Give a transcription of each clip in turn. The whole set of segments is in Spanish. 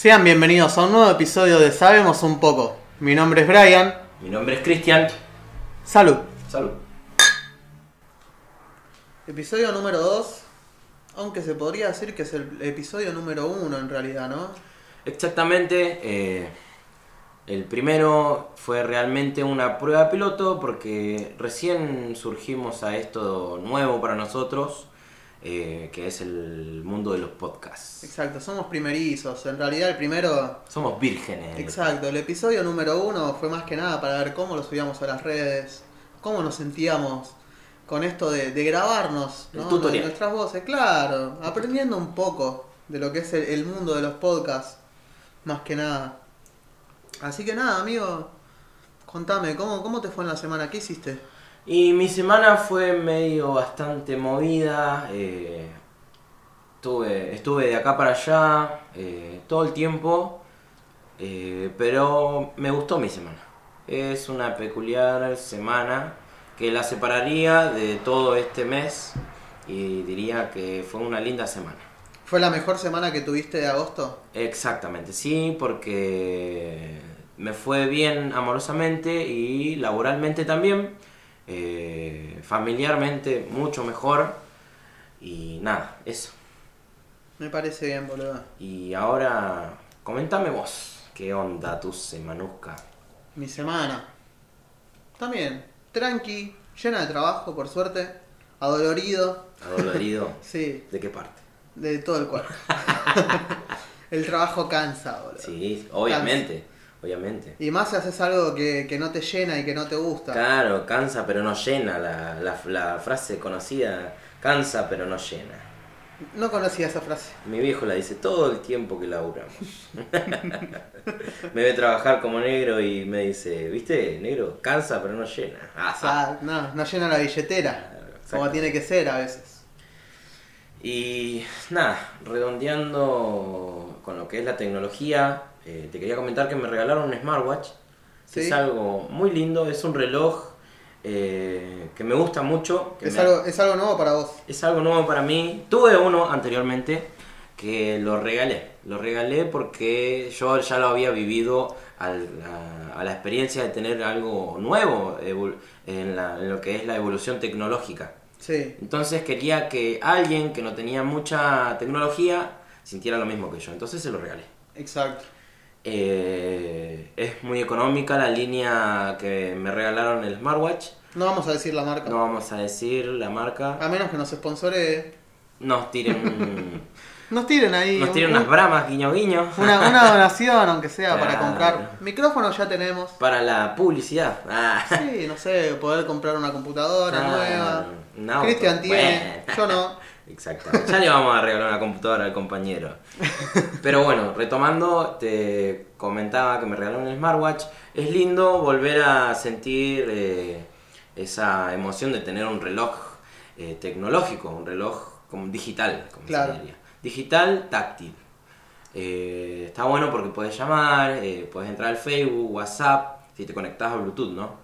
Sean bienvenidos a un nuevo episodio de Sabemos un poco. Mi nombre es Brian. Mi nombre es Cristian. Salud. Salud. Episodio número 2. Aunque se podría decir que es el episodio número 1 en realidad, ¿no? Exactamente. eh, el primero fue realmente una prueba piloto porque recién surgimos a esto nuevo para nosotros, eh, que es el mundo de los podcasts. Exacto, somos primerizos. En realidad el primero... Somos vírgenes. Exacto, el episodio número 1 fue más que nada para ver cómo lo subíamos a las redes, cómo nos sentíamos con esto de, de grabarnos, El ¿no? tutorial. Nuestras voces, claro, aprendiendo un poco de lo que es el, el mundo de los podcasts, más que nada. Así que nada, amigo, contame, ¿cómo, cómo te fue en la semana? ¿Qué hiciste? Y mi semana fue medio bastante movida. eh, estuve, estuve de acá para allá eh, todo el tiempo. eh, pero me gustó mi semana. Es una peculiar semana que la separaría de todo este mes. Y diría que fue una linda semana. ¿Fue la mejor semana que tuviste de agosto? Exactamente, sí, porque me fue bien amorosamente y laboralmente también, eh, familiarmente mucho mejor y nada, eso. Me parece bien, boludo. Y ahora, comentame vos, ¿qué onda tu semanusca? Mi semana. También, tranqui, llena de trabajo, por suerte, adolorido, ¿Adolorido? sí, ¿De qué parte? de todo el cuerpo. el trabajo cansa, boludo. Sí, obviamente, obviamente. Y más si haces algo que, que no te llena y que no te gusta. Claro, cansa pero no llena, la, la, la frase conocida, cansa pero no llena. No conocía esa frase. Mi viejo la dice todo el tiempo que laburamos. me ve trabajar como negro y me dice, ¿viste? Negro, cansa pero no llena. Ah, sea, no, no llena la billetera. Claro. Como tiene que ser a veces. Y nada, redondeando con lo que es la tecnología, eh, te quería comentar que me regalaron un smartwatch. que Sí. Es algo muy lindo, es un reloj eh, que me gusta mucho. que Es me- algo, es algo nuevo para vos. Es algo nuevo para mí. Tuve uno anteriormente que lo regalé. Lo regalé porque yo ya lo había vivido al- a, a la experiencia de tener algo nuevo en, la- en lo que es la evolución tecnológica. Sí. Entonces quería que alguien que no tenía mucha tecnología sintiera lo mismo que yo. Entonces se lo regalé. Exacto. Eh, es muy económica la línea que me regalaron el smartwatch. No vamos a decir la marca. No vamos a decir la marca. A menos que nos sponsore. Nos tiren Nos tiren ahí. Nos un- tiran unas bramas, guiño guiño. Una, una donación, aunque sea, para comprar. Micrófonos ya tenemos. Para la publicidad. Ah. Sí, no sé, poder comprar una computadora nueva. un auto. Cristian tiene, Bueno. yo no. Exacto. Ya le vamos a regalar una computadora al compañero. Pero bueno, retomando, te comentaba que me regalaron un smartwatch. Es lindo volver a sentir eh, esa emoción de tener un reloj eh, tecnológico, un reloj como digital, como Claro. se diría. Digital, táctil. Eh, está bueno porque puedes llamar, puedes entrar al Facebook, WhatsApp, si te conectas a Bluetooth, ¿no?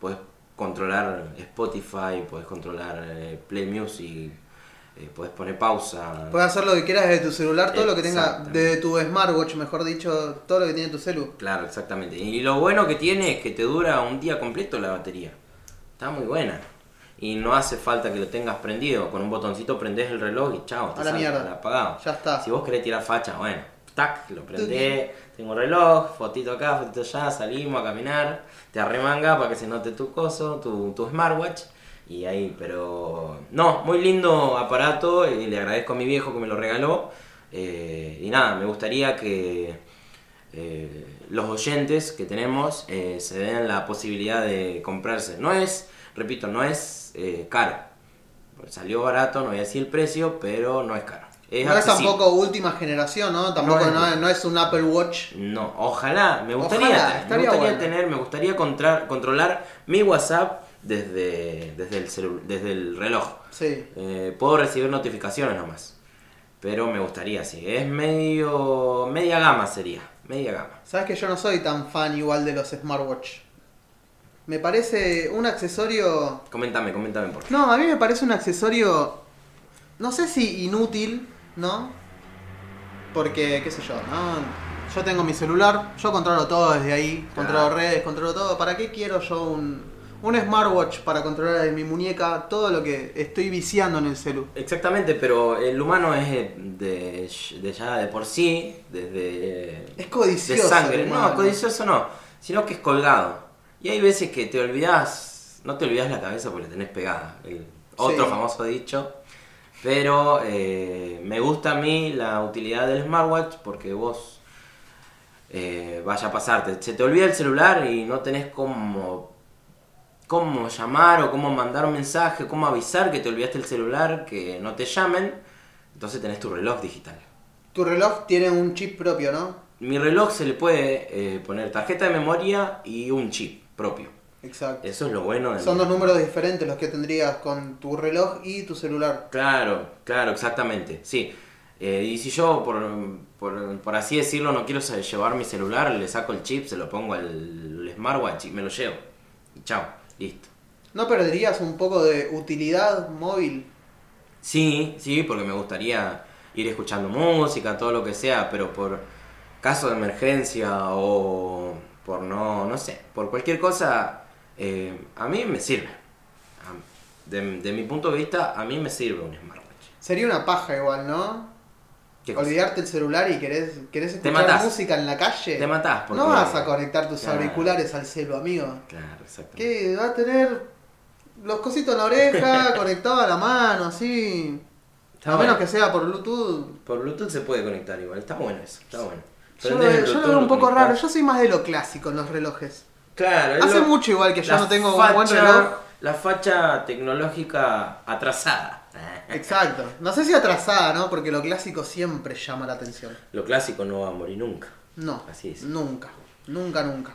Puedes controlar Spotify, puedes controlar eh, Play Music, eh, puedes poner pausa. Puedes hacer lo que quieras desde tu celular, todo lo que tenga, desde tu smartwatch, mejor dicho, todo lo que tiene tu celu. Claro, exactamente. Y lo bueno que tiene es que te dura un día completo la batería. Está muy buena. Y no hace falta que lo tengas prendido. Con un botoncito prendés el reloj y chao, te A la mierda. apagado. Ya está. Si vos querés tirar facha, bueno, tac, lo prendés, tengo un reloj, fotito acá, fotito allá, salimos a caminar, te arremanga para que se note tu coso, tu, tu smartwatch. Y ahí, pero no, muy lindo aparato y le agradezco a mi viejo que me lo regaló. Eh, y nada, me gustaría que eh, los oyentes que tenemos eh, se den la posibilidad de comprarse. No es, repito, no es eh, caro. Salió barato, no voy a decir el precio, pero no es caro. Es no es tampoco última generación, ¿no? Tampoco No es- no, un Apple Watch. No, ojalá, me gustaría, Ojalá, me gustaría bueno. tener, me gustaría contra- controlar mi WhatsApp desde, desde, el, celu- desde el reloj. Sí. Eh, puedo recibir notificaciones nomás. Pero me gustaría, sí. Es medio. media gama sería. Media gama. Sabes que yo no soy tan fan igual de los smartwatch. Me parece un accesorio. Coméntame, coméntame por qué. No, a mí me parece un accesorio. No sé si inútil, ¿no? Porque, qué sé yo, ¿no? Yo tengo mi celular, yo controlo todo desde ahí, controlo redes, controlo todo. ¿Para qué quiero yo un, un smartwatch para controlar en mi muñeca todo lo que estoy viciando en el celu? Exactamente, pero el humano es de, de ya de por sí, desde Es de codicioso. sangre. el No, codicioso no, sino que es colgado. Y hay veces que te olvidas, no te olvidas la cabeza porque la tenés pegada. El otro Sí. famoso dicho. Pero eh, me gusta a mí la utilidad del smartwatch porque vos eh, vaya a pasarte. Se te olvida el celular y no tenés cómo, cómo llamar o cómo mandar un mensaje, cómo avisar que te olvidaste el celular, que no te llamen. Entonces tenés tu reloj digital. Tu reloj tiene un chip propio, ¿no? Mi reloj se le puede eh, poner tarjeta de memoria y un chip propio. Exacto. Eso es lo bueno de Son dos números diferentes los que tendrías con tu reloj y tu celular. Claro, claro, exactamente, sí. Eh, y si yo, por, por, por así decirlo, no quiero llevar mi celular, le saco el chip, se lo pongo al smartwatch y me lo llevo. Y chao, listo. ¿No perderías un poco de utilidad móvil? Sí, sí, porque me gustaría ir escuchando música, todo lo que sea, pero por caso de emergencia o por no, no sé, por cualquier cosa, eh, a mí me sirve. De, de mi punto de vista, a mí me sirve un smartwatch. Sería una paja igual, ¿no? Olvidarte el celular y querés, querés escuchar música en la calle. Te matás, No vas a conectar tus Claro. auriculares al celu, amigo. Claro, exactamente. ¿Qué? Va a tener los cositos en la oreja, conectado a la mano, así. Está a menos que sea por Bluetooth. Por Bluetooth se puede conectar igual, está bueno eso, está bueno. Yo lo, yo lo veo un poco raro. Yo soy más de lo clásico en los relojes. Claro, Hace lo- mucho igual que yo la no tengo un buen reloj. La facha tecnológica atrasada. Exacto. No sé si atrasada, ¿no? Porque lo clásico siempre llama la atención. Lo clásico no va a morir nunca. No. Así es. Nunca. Nunca, nunca.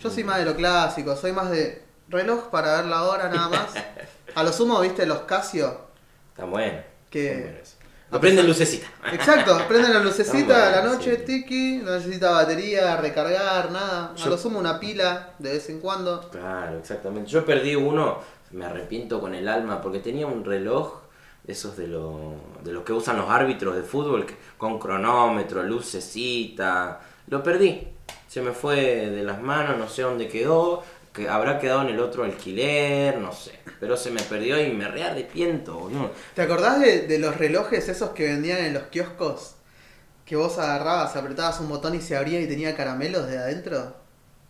Yo soy más de lo clásico. Soy más de reloj para ver la hora nada más. A lo sumo, viste, los Casio. Está bueno. Que- está bueno eso. Lo prende lucecita. Exacto, prenden la lucecita a la noche, sí. tiki, no necesita batería, recargar, nada. A Yo- lo sumo una pila de vez en cuando. Claro, exactamente. Yo perdí uno, me arrepiento con el alma, porque tenía un reloj, de esos de, lo- de los que usan los árbitros de fútbol, que- con cronómetro, lucecita. Lo perdí. Se me fue de las manos, no sé dónde quedó, que habrá quedado en el otro alquiler, no sé. Pero se me perdió y me re arrepiento, boludo. ¿Te acordás de, de los relojes esos que vendían en los kioscos? Que vos agarrabas, apretabas un botón y se abría y tenía caramelos de adentro.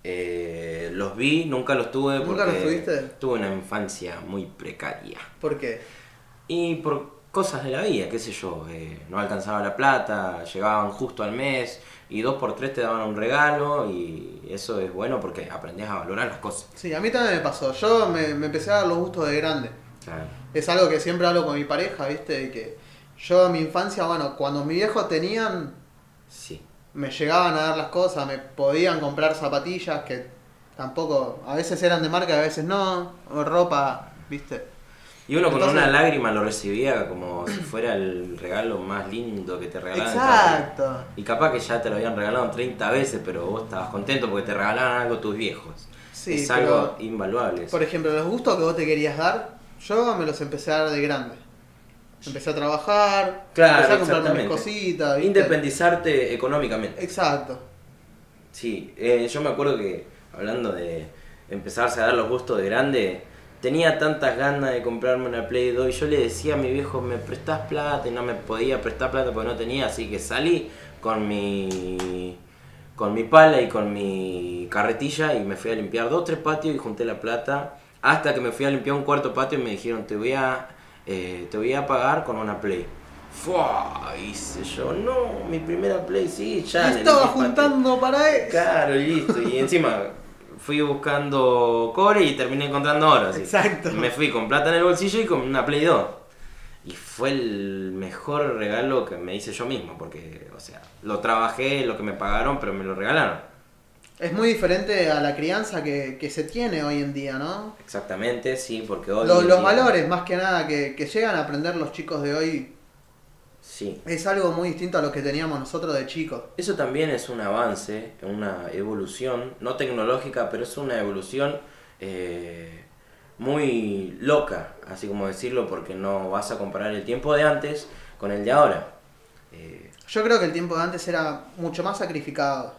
Eh, los vi, nunca los tuve ¿Nunca porque los tuviste? tuve una infancia muy precaria. ¿Por qué? Y por cosas de la vida, qué sé yo, eh, no alcanzaba la plata, llegaban justo al mes y dos por tres te daban un regalo y eso es bueno porque aprendías a valorar las cosas. Sí, a mí también me pasó. Yo me, me empecé a dar los gustos de grande. Claro. Es algo que siempre hablo con mi pareja, ¿viste? Y que yo en mi infancia, bueno, cuando mi viejo tenían, Sí. me llegaban a dar las cosas, me podían comprar zapatillas que tampoco, a veces eran de marca, a veces no, o ropa, ¿viste? Y uno con Entonces- una lágrima lo recibía como si fuera el regalo más lindo que te regalaban. Exacto. Y capaz que ya te lo habían regalado 30 veces, pero vos estabas contento porque te regalaban algo tus viejos. Sí, es pero- algo invaluable. Por ejemplo, los gustos que vos te querías dar, yo me los empecé a dar de grande. Empecé a trabajar, Claro, empecé a comprarme mis cositas, ¿viste? Independizarte económicamente. Exacto. Sí, eh, yo me acuerdo que hablando de empezarse a dar los gustos de grande, tenía tantas ganas de comprarme una Play 2 y yo le decía a mi viejo, me prestás plata y no me podía prestar plata porque no tenía, así que salí con mi con mi pala y con mi carretilla y me fui a limpiar dos tres patios y junté la plata hasta que me fui a limpiar un cuarto patio y me dijeron te voy a eh, te voy a pagar con una Play. Fua, hice yo, no, mi primera Play, sí, ya. Estaba patio. juntando para eso. Claro, listo. Y encima fui buscando cobre y terminé encontrando oro. así. Exacto. Me fui con plata en el bolsillo y con una Play 2. Y fue el mejor regalo que me hice yo mismo, porque, o sea, lo trabajé, lo que me pagaron, pero me lo regalaron. Es muy diferente a la crianza que, que se tiene hoy en día, ¿no? Exactamente, sí, porque hoy... Los, los valores, más que nada, que, que llegan a aprender los chicos de hoy, Sí. es algo muy distinto a lo que teníamos nosotros de chicos. Eso también es un avance, una evolución, no tecnológica, pero es una evolución eh, muy loca, así como decirlo, porque no vas a comparar el tiempo de antes con el de ahora. Eh, Yo creo que el tiempo de antes era mucho más sacrificado.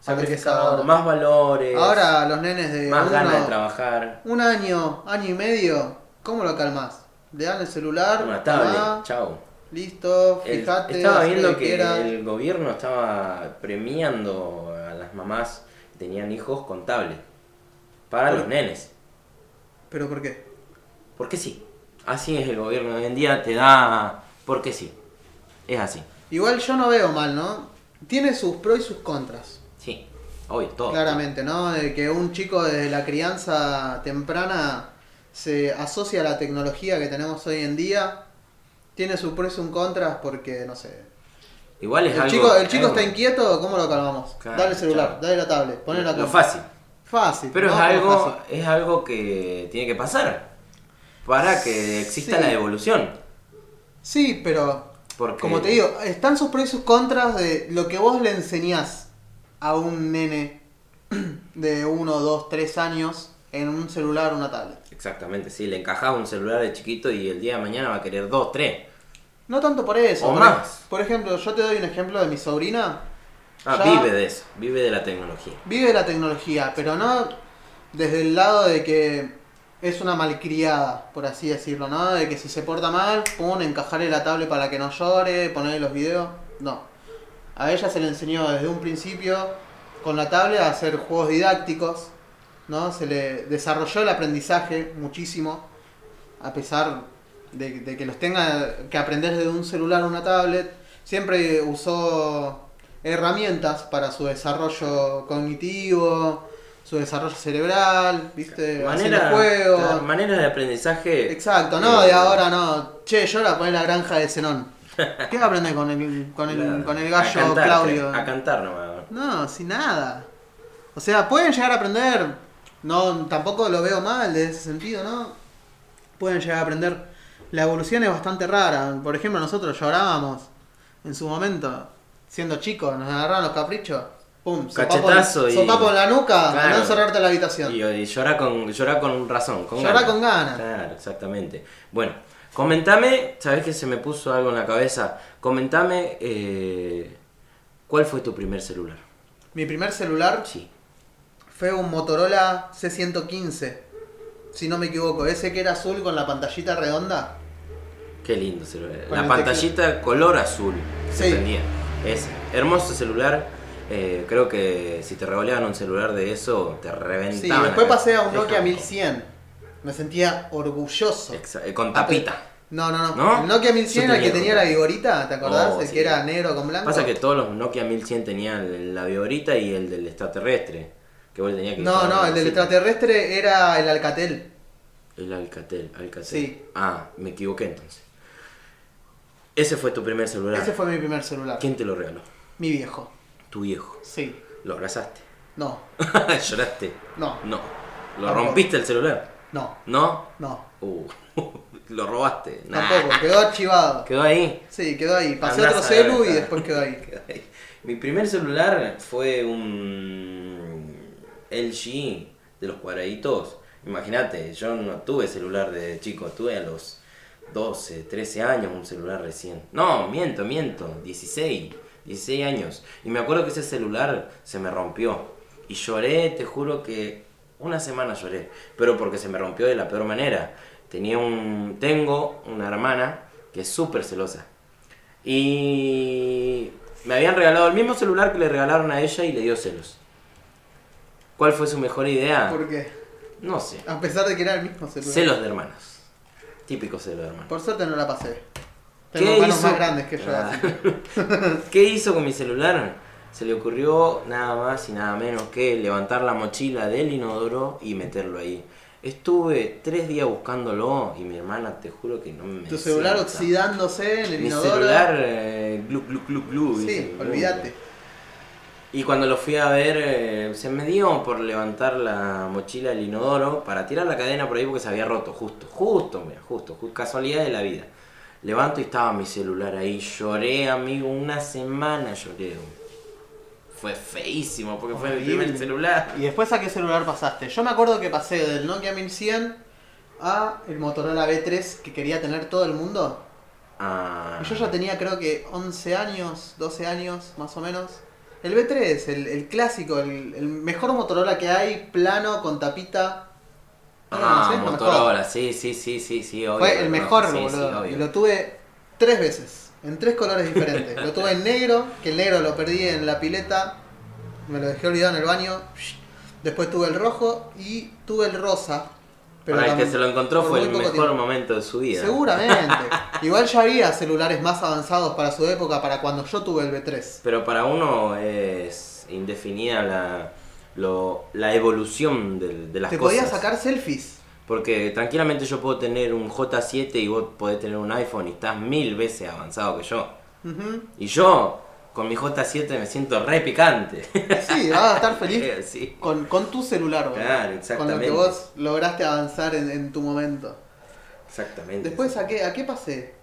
Sacrificado, ahora. más valores, Ahora los nenes de más uno- ganas de trabajar. un año, año y medio, ¿cómo lo calmas? Le dan el celular, Una tablet, chao. Listo, El- fijate, estaba viendo que el gobierno estaba premiando a las mamás que tenían hijos con tablet para ¿Por los nenes. ¿Pero por qué? Porque sí. Así es el gobierno hoy en día, te da porque sí. Es así. Igual yo no veo mal, ¿no? Tiene sus pros y sus contras. Sí. Hoy todo. Claramente, ¿no? De que un chico desde la crianza temprana se asocia a la tecnología que tenemos hoy en día. Tiene sus pros y sus contras porque, no sé. Igual es El algo. chico, el chico algo- está inquieto, ¿cómo lo calmamos? Claro, dale el celular, claro. dale la tablet, poné la Lo fácil. Fácil. Pero ¿no? es algo, fácil. es algo que tiene que pasar para que exista Sí. la evolución. Sí, pero Porque como te digo, están sus pros y sus contras de lo que vos le enseñás a un nene de 1, 2, 3 años en un celular o una tablet. Exactamente, sí, le encajás un celular de chiquito y el día de mañana va a querer dos, tres. No tanto por eso. O por, más. por ejemplo, yo te doy un ejemplo de mi sobrina. Ah, Ya- vive de eso, vive de la tecnología. Vive la tecnología, pero no desde el lado de que es una malcriada, por así decirlo, ¿no? De que si se porta mal, pum, encajarle la tablet para que no llore, ponerle los videos. No. A ella se le enseñó desde un principio con la tablet a hacer juegos didácticos, ¿no? Se le desarrolló el aprendizaje muchísimo, a pesar de, de que los tenga que aprender desde un celular o una tablet. Siempre usó herramientas para su desarrollo cognitivo, su desarrollo cerebral, ¿viste? Manera, juegos. manera de aprendizaje. Exacto, no eh, de ahora no. Che, yo la poner la granja de Zenón. ¿Qué va a aprender con el, con el, con el a gallo cantar, Claudio? A cantar nomás. No, sin nada. O sea, pueden llegar a aprender. No, tampoco lo veo mal de ese sentido, ¿no? Pueden llegar a aprender. La evolución es bastante rara. Por ejemplo, nosotros llorábamos en su momento, siendo chicos, nos agarraban los caprichos. Pum, Cachetazo y- sopapo en la nuca, Claro. andá a encerrarte en la habitación. Y, y llora con llora con razón, con Llorá ganas. con ganas. Claro, exactamente. Bueno, comentame, sabes que se me puso algo en la cabeza. Comentame eh, ¿cuál fue tu primer celular? Mi primer celular Sí. Fue un Motorola C115, si no me equivoco. Ese que era azul con la pantallita redonda. Qué lindo celular. Con La pantallita color azul que se Sí. prendía. Es hermoso celular. Eh, creo que si te regalaban un celular de eso, te reventaban. Sí, después pasé a un Nokia como- 1100. Me sentía orgulloso. Exa- eh, con tapita. No, no, no. ¿No? El Nokia 1100 era el que tenía la vigorita, ¿te acordás? Oh, el sí. que era negro con blanco. Pasa que todos los Nokia 1100 tenían la viborita y el del extraterrestre. Que vos tenías que No, no, el del extraterrestre era el Alcatel. El Alcatel, Alcatel. Sí. Ah, me equivoqué entonces. Ese fue tu primer celular. Ese fue mi primer celular. ¿Quién te lo regaló? Mi viejo. Tu viejo. Sí. ¿Lo abrazaste? No, ¿Lloraste? no, No. ¿Lo Tampoco. rompiste el celular? no, ¿No? no. Uh, ¿Lo robaste? Nah. Tampoco, quedó archivado. ¿Quedó ahí? Sí, quedó ahí. Pasé Andás otro celu y después quedó ahí. Quedó ahí. Mi primer celular fue un LG de los cuadraditos. Imagínate, yo no tuve celular de chico, tuve a los 12, 13 años un celular recién. No, miento, miento, 16, 16 años. Y me acuerdo que ese celular se me rompió. Y lloré, te juro que una semana lloré, pero porque se me rompió de la peor manera. Tenía un, tengo una hermana que es súper celosa. Y me habían regalado el mismo celular que le regalaron a ella y le dio celos. ¿Cuál fue su mejor idea? ¿Por qué? No sé. A pesar de que era el mismo celular. Celos de hermanos. Típico celo de hermanos. Por suerte no la pasé. ¿Qué Tengo manos hizo? más grandes que yo. Ah. ¿Qué hizo con mi celular? Se le ocurrió nada más y nada menos que levantar la mochila del inodoro y meterlo ahí. Estuve tres días buscándolo y mi hermana te juro que no me Tu celular oxidándose en el Mi inodoro. celular eh, glu glu glu glu. Sí, olvídate. Y cuando lo fui a ver, eh, se me dio por levantar la mochila del inodoro para tirar la cadena por ahí porque se había roto, justo, justo, mira, justo, ju- casualidad de la vida. Levanto y estaba mi celular ahí, lloré, amigo, una semana lloré. Fue feísimo porque fue mi Horrible. primer celular. ¿Y después a qué celular pasaste? Yo me acuerdo que pasé del Nokia 1100 a el Motorola B3 que quería tener todo el mundo. Ah. Y yo ya tenía creo que 11 años, 12 años más o menos. El B3, el, el clásico, el, el mejor Motorola que hay, plano, con tapita. ¿No lo Ah, Motorola, sí, sí, sí, sí, sí, obvio. Fue el mejor, sí, boludo. y lo tuve tres veces, en tres colores diferentes. lo tuve en negro, que el negro lo perdí en la pileta, me lo dejé olvidado en el baño. Después tuve el rojo y tuve el rosa. Para el que se lo encontró fue el mejor tiempo. momento de su vida. Seguramente. Igual ya había celulares más avanzados para su época, para cuando yo tuve el B3. Pero para uno es indefinida la, lo- la evolución de, de las Te cosas. podías sacar selfies. Porque tranquilamente yo puedo tener un J7 y vos podés tener un iPhone y estás mil veces avanzado que yo. Y yo, con mi J7 me siento re picante. Sí, vas a estar feliz Sí. con, con tu celular. Claro, Con lo exactamente. que vos lograste avanzar en, en tu momento. Exactamente. Después, ¿a qué, ¿a qué pasé?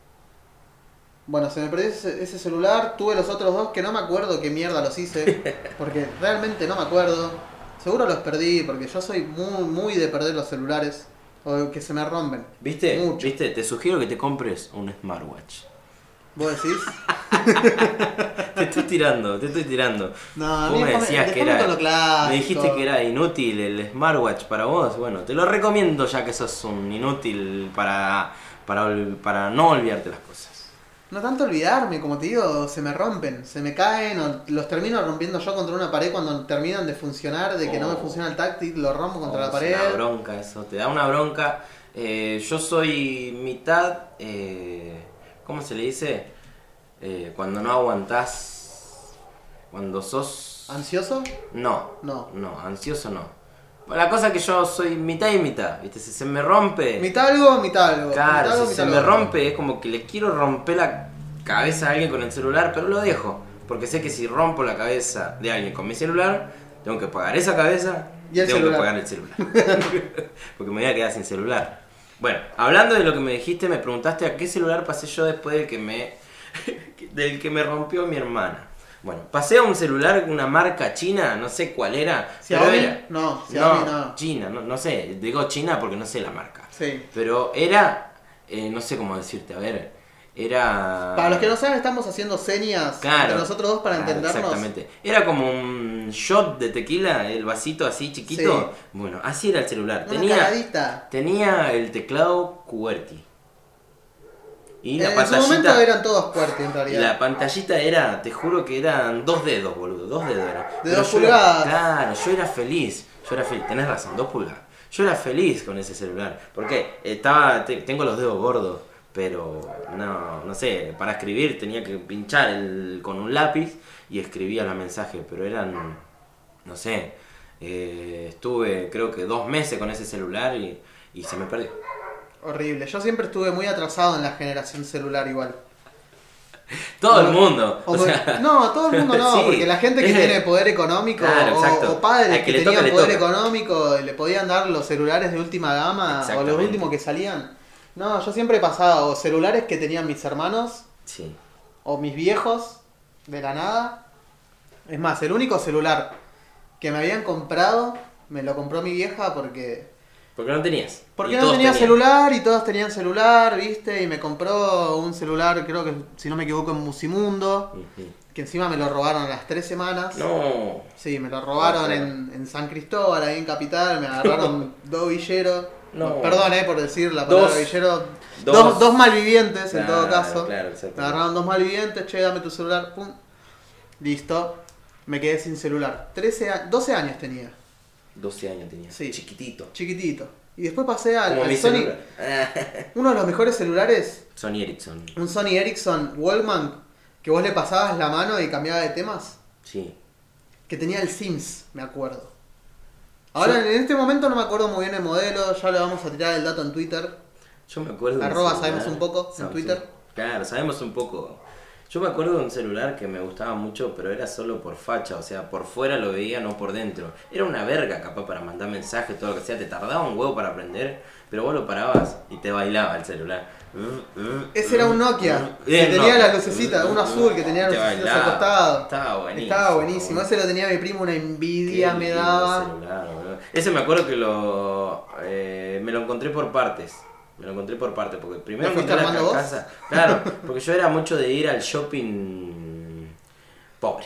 Bueno, se me perdió ese, ese celular, tuve los otros dos que no me acuerdo qué mierda los hice, porque realmente no me acuerdo. Seguro los perdí, porque yo soy muy, muy de perder los celulares, o que se me rompen. ¿Viste? Mucho. ¿Viste? Te sugiero que te compres un smartwatch. ¿Vos decís? Te estoy tirando, te estoy tirando. No, Vos me decías que déjame era. Me dijiste que era inútil el smartwatch para vos. Bueno, te lo recomiendo ya que sos un inútil para, para, para no olvidarte las cosas. No tanto olvidarme, como te digo, se me rompen, se me caen, o los termino rompiendo yo contra una pared cuando terminan de funcionar, de que no me Oh. funciona el táctil, lo rompo contra Oh, la es pared. Una bronca eso, te da una bronca. Eh, yo soy mitad. eh, ¿Cómo se le dice? Eh, cuando no aguantás. Cuando sos. ¿Ansioso? No, No. no, ansioso no. La cosa es que yo soy mitad y mitad, ¿viste? Si se me rompe. Mitad algo, mitad algo. Claro, mitad algo, si se me rompe es como que le quiero romper la cabeza a alguien con el celular, pero lo dejo. Porque sé que si rompo la cabeza de alguien con mi celular, tengo que pagar esa cabeza Y el tengo celular. que pagar el celular. porque me voy a quedar sin celular. Bueno, hablando de lo que me dijiste, me preguntaste a qué celular pasé yo después del que me, del que me rompió mi hermana. Bueno, pasé a un celular, una marca china, no sé cuál era. pero ¿Xiaomi? era- No, Xiaomi no. China, no, no sé, digo China porque no sé la marca. Sí. Pero era, eh, no sé cómo decirte, a ver, era... Para los que no saben, estamos haciendo señas Claro. de nosotros dos para entendernos. Exactamente. Era como un shot de tequila, el vasito así chiquito. Sí. Bueno, así era el celular. Una Tenía, tenía el teclado QWERTY. Y la en su momento eran todos QWERTY en realidad. la pantallita era, te juro que eran dos dedos, boludo, dos dedos eran. De Pero dos era- pulgadas. claro, yo era feliz, yo era feliz, tenés razón, dos pulgadas. Yo era feliz con ese celular, porque estaba, te- tengo los dedos gordos, pero no, no sé, para escribir tenía que pinchar el, con un lápiz y escribía los mensajes, pero eran, no sé, eh, estuve creo que dos meses con ese celular y, y se me perdió. Horrible. Yo siempre estuve muy atrasado en la generación celular igual. Todo el mundo. o o me- sea, no, todo el mundo no, sí. porque la gente que tiene poder económico Claro, o- o, padres que, que tenían toca, poder económico le podían dar los celulares de última gama o los últimos que salían. No, yo siempre he pasado celulares que tenían mis hermanos Sí. o mis viejos de la nada. Es más, el único celular que me habían comprado me lo compró mi vieja porque Porque no tenías. porque no tenía tenían. celular y todos tenían celular, ¿viste? Y me compró un celular, creo que si no me equivoco, en Musimundo, que encima me lo robaron a las tres semanas. No. Sí, me lo robaron en, en San Cristóbal, ahí en Capital, me agarraron dos villeros. No. Perdón, eh, por decir la palabra Dos. villero. Dos. Dos, dos malvivientes, en todo caso. claro, me agarraron dos malvivientes, che, dame tu celular, pum. Listo. Me quedé sin celular. 13 a- 12 años tenía, 12 años tenía. Sí. Chiquitito. chiquitito. Y después pasé al, al Sony. Uno de los mejores celulares, Sony Ericsson. un Sony Ericsson Wallman, que vos le pasabas la mano y cambiaba de temas, Sí. que tenía el Sims, me acuerdo. Ahora, en este momento no me acuerdo muy bien el modelo, ya le vamos a tirar el dato en Twitter. Yo me acuerdo Arroba celular- sabemos un poco en Twitter. Claro, sabemos un poco. Yo me acuerdo de un celular que me gustaba mucho, pero era solo por facha, o sea, por fuera lo veía, no por dentro. Era una verga capaz para mandar mensajes, todo lo que sea, te tardaba un huevo para aprender, pero vos lo parabas y te bailaba el celular. Ese era un Nokia, que Era un tenía la Nokia. lucecita, uno azul que tenía Te lucecitas al costado. Estaba buenísimo. Estaba buenísimo, ese lo tenía mi primo, una envidia me daba. celular. Ese me acuerdo que lo eh, me lo encontré por partes. Me lo encontré por parte, porque primero ¿Lo fuiste encontré la carcasa. Claro, porque yo era mucho de ir al shopping pobre.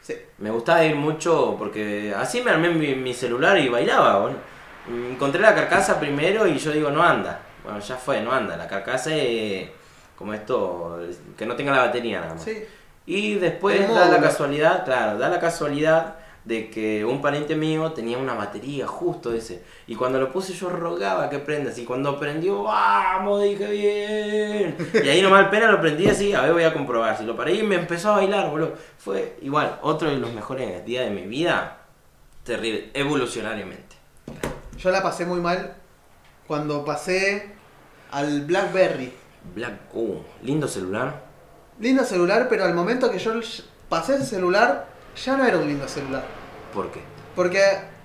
Sí. Me gustaba ir mucho porque así me armé mi, mi celular y bailaba. Bueno. Encontré la carcasa primero y yo digo, no anda. Bueno, ya fue, no anda. La carcasa es como esto, que no tenga la batería nada más. Sí. Y después da la casualidad, claro, da la casualidad de que un pariente mío tenía una batería justo ese. Y cuando lo puse yo rogaba que prendas. Y cuando prendió, ¡vamos! Dije bien. Y ahí nomás pena lo prendí así, a ver voy a comprobar. Si lo paré y me empezó a bailar, boludo. Fue igual, otro de los mejores días de mi vida. Terrible, evolucionariamente. Yo la pasé muy mal cuando pasé al Blackberry. Black, uh, lindo celular. Lindo celular, pero al momento que yo pasé ese celular, ya no era un lindo celular. ¿Por qué? Porque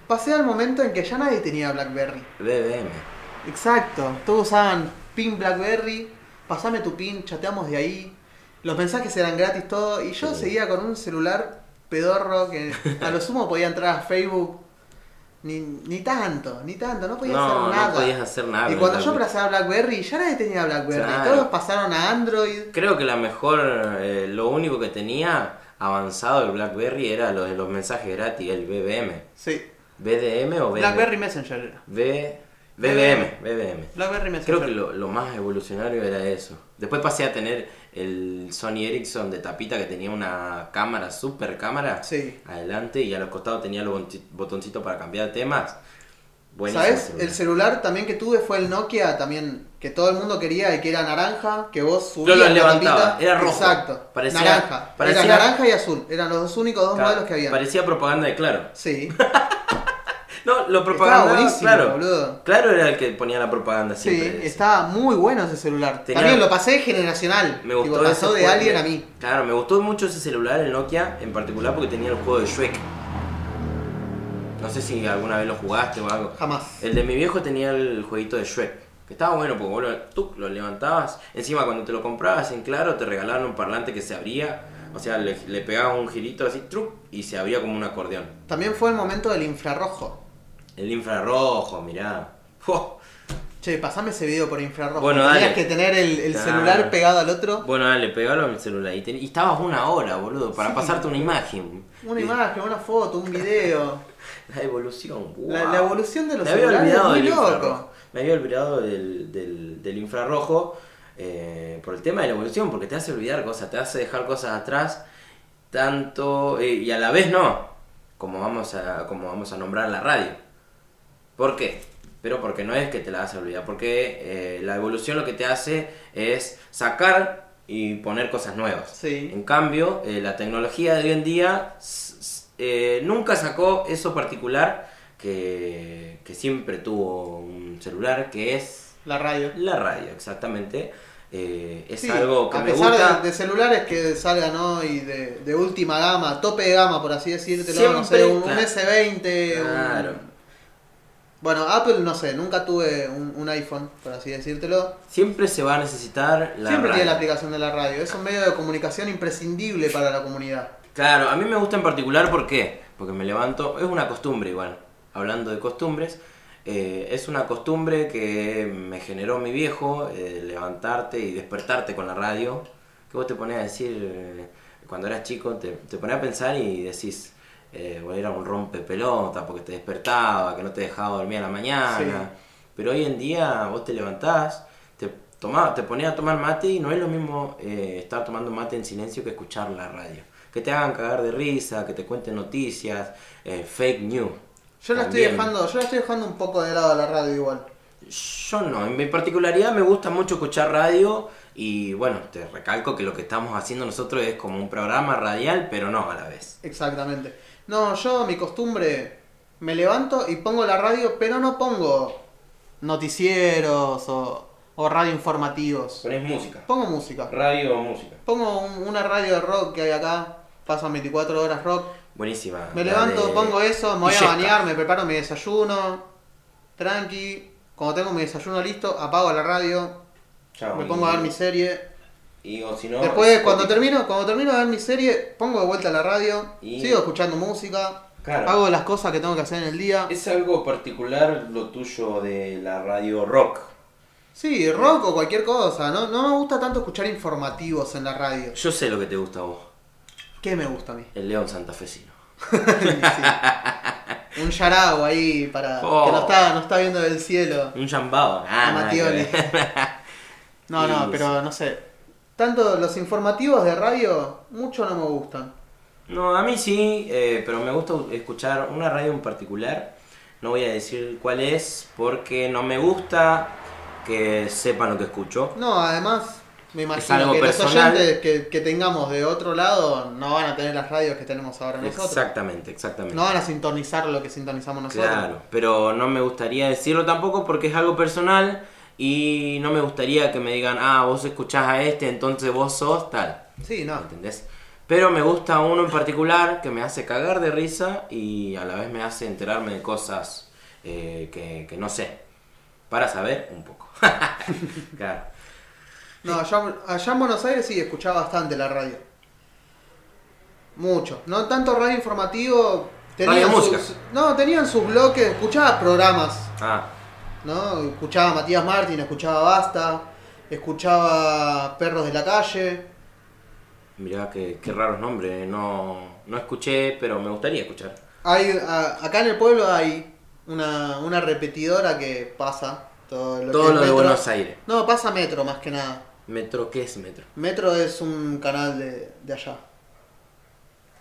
pasé al momento en que ya nadie tenía Blackberry. BBM. Exacto, todos usaban pin Blackberry, pasame tu pin, chateamos de ahí. Los mensajes eran gratis, todo. Y yo Sí. seguía con un celular pedorro que a lo sumo podía entrar a Facebook. Ni, ni tanto, ni tanto, no podía No, hacer no nada. podías hacer nada Y cuando yo Blackberry. pasé a Blackberry, ya nadie tenía Blackberry. Claro. Todos pasaron a Android. Creo que la mejor, eh, lo único que tenía avanzado el BlackBerry era lo de los mensajes gratis, el BBM. Sí, ¿BDM o BBM? Blackberry Messenger era. B- BBM, BBM. Blackberry Messenger. Creo que lo, lo más evolucionario era eso. Después pasé a tener el Sony Ericsson de tapita que tenía una cámara, super cámara, Sí. adelante y a los costados tenía los botoncitos para cambiar temas. Buenísimo ¿Sabes? celular. El celular también que tuve fue el Nokia también, que todo el mundo quería y que era naranja, que vos Yo subías lo la levantaba, tapita. era rojo. Exacto. Parecía- naranja. parecía- Era naranja y azul. Eran los dos únicos dos Claro, modelos que había. Parecía propaganda de Claro. Sí. No, lo propaganda, claro. boludo. Claro era el que ponía la propaganda Sí, siempre. de ese. estaba muy bueno ese celular. Tenía- También lo pasé generacional. Me Tipo, gustó pasó ese de juego, alguien a mí. Claro, me gustó mucho ese celular, el Nokia, en particular porque tenía el juego de Shrek. No sé si alguna vez lo jugaste o algo. Jamás. El de mi viejo tenía el jueguito de Shrek. Que estaba bueno porque vos lo, tú lo levantabas. Encima cuando te lo comprabas en claro te regalaban un parlante que se abría. O sea, le, le pegabas un girito así, truc, y se abría como un acordeón. También fue el momento del infrarrojo. El infrarrojo, mirá. ¡Fua! Che, pasame ese video por infrarrojo. Bueno, Tenías dale. que tener el, el Claro. celular pegado al otro. Bueno, dale, pegalo al celular. Y, ten- y estabas una hora, boludo, para Sí. pasarte una imagen. Una imagen, una foto, un video. La evolución, La, wow. la evolución de los Me había celulares olvidado muy del loco. infrarrojo. Me había olvidado del, del, del infrarrojo eh, por el tema de la evolución, porque te hace olvidar cosas, te hace dejar cosas atrás, tanto eh, y a la vez no, como vamos a como vamos a nombrar la radio. ¿Por qué? Pero porque no es que te la vas a olvidar, porque eh, la evolución lo que te hace es sacar y poner cosas nuevas. Sí. En cambio, eh, la tecnología de hoy en día eh, nunca sacó eso particular que, que siempre tuvo un celular, que es La radio. la radio, exactamente. Eh, es Sí, algo que a me gusta. De, de celulares que salgan hoy de, de última gama, tope de gama, por así decírtelo, no Siempre, sé, un, un claro. S20. un- Claro. Bueno, Apple, no sé, nunca tuve un, un iPhone, por así decírtelo. Siempre se va a necesitar la Siempre tiene la radio. aplicación de la radio. Es un medio de comunicación imprescindible para la comunidad. Claro, a mí me gusta en particular ¿por qué? Porque me levanto, es una costumbre igual, hablando de costumbres, eh, es una costumbre que me generó mi viejo, eh, levantarte y despertarte con la radio, que vos te pones a decir, eh, cuando eras chico, te, te pones a pensar y decís, eh, bueno, era un rompepelota porque te despertaba, que no te dejaba dormir a la mañana, Sí. pero hoy en día vos te levantás, te, tomá, te ponías a tomar mate y no es lo mismo eh, estar tomando mate en silencio que escuchar la radio. Que te hagan cagar de risa, que te cuenten noticias, eh, fake news. Yo la estoy dejando, yo la estoy dejando un poco de lado a la radio igual. Yo no, en mi particularidad me gusta mucho escuchar radio y bueno, te recalco que lo que estamos haciendo nosotros es como un programa radial, pero no a la vez. Exactamente. No, yo mi costumbre me levanto y pongo la radio, pero no pongo noticieros o, o radio informativos. Pones música. Pongo música. Radio o música. Pongo un- una radio de rock que hay acá, pasan 24 horas rock. Buenísima. Me la levanto, de pongo eso, me voy a bañar, me preparo mi desayuno, tranqui. Cuando tengo mi desayuno listo, apago la radio, Chao, me pongo a ver mi serie. Y o si no, Después, cuando termino, cuando termino de ver mi serie, pongo de vuelta la radio, Y- sigo escuchando música, Claro. hago las cosas que tengo que hacer en el día. Es algo particular lo tuyo de la radio rock. Sí, rock o cualquier cosa. No, no me gusta tanto escuchar informativos en la radio. Yo sé lo que te gusta a vos. ¿Qué me gusta a mí? El león santafesino. Sí. Un yarao ahí para Oh. que no está, no está viendo del cielo. Un chambao. Ah. No, no, pero no sé. Tanto los informativos de radio, mucho no me gustan. No, a mí sí, eh, pero me gusta escuchar una radio en particular. No voy a decir cuál es porque no me gusta que sepan lo que escucho. No, además, me imagino que personal. los oyentes que, que tengamos de otro lado no van a tener las radios que tenemos ahora nosotros. Exactamente, exactamente. No van a sintonizar lo que sintonizamos nosotros. Claro, pero no me gustaría decirlo tampoco porque es algo personal y no me gustaría que me digan, ah, vos escuchás a este, entonces vos sos tal. Sí, no. ¿Entendés? Pero me gusta uno en particular que me hace cagar de risa y a la vez me hace enterarme de cosas eh, que, que no sé. Para saber un poco. claro. No, allá, allá en Buenos Aires sí escuchaba bastante la radio. Mucho. No tanto radio informativo. Radio música. no, tenían sus bloques, escuchaba programas. Ah, ¿no? Escuchaba a Matías Martín, escuchaba Basta, escuchaba Perros de la Calle. mirá qué, qué raros nombres. No, no escuché, pero me gustaría escuchar. Hay, a- acá en el pueblo hay una, una repetidora que pasa todo lo, Todo que lo de. Buenos Aires. No, pasa Metro más que nada. Metro, ¿qué es Metro? Metro es un canal de, de allá.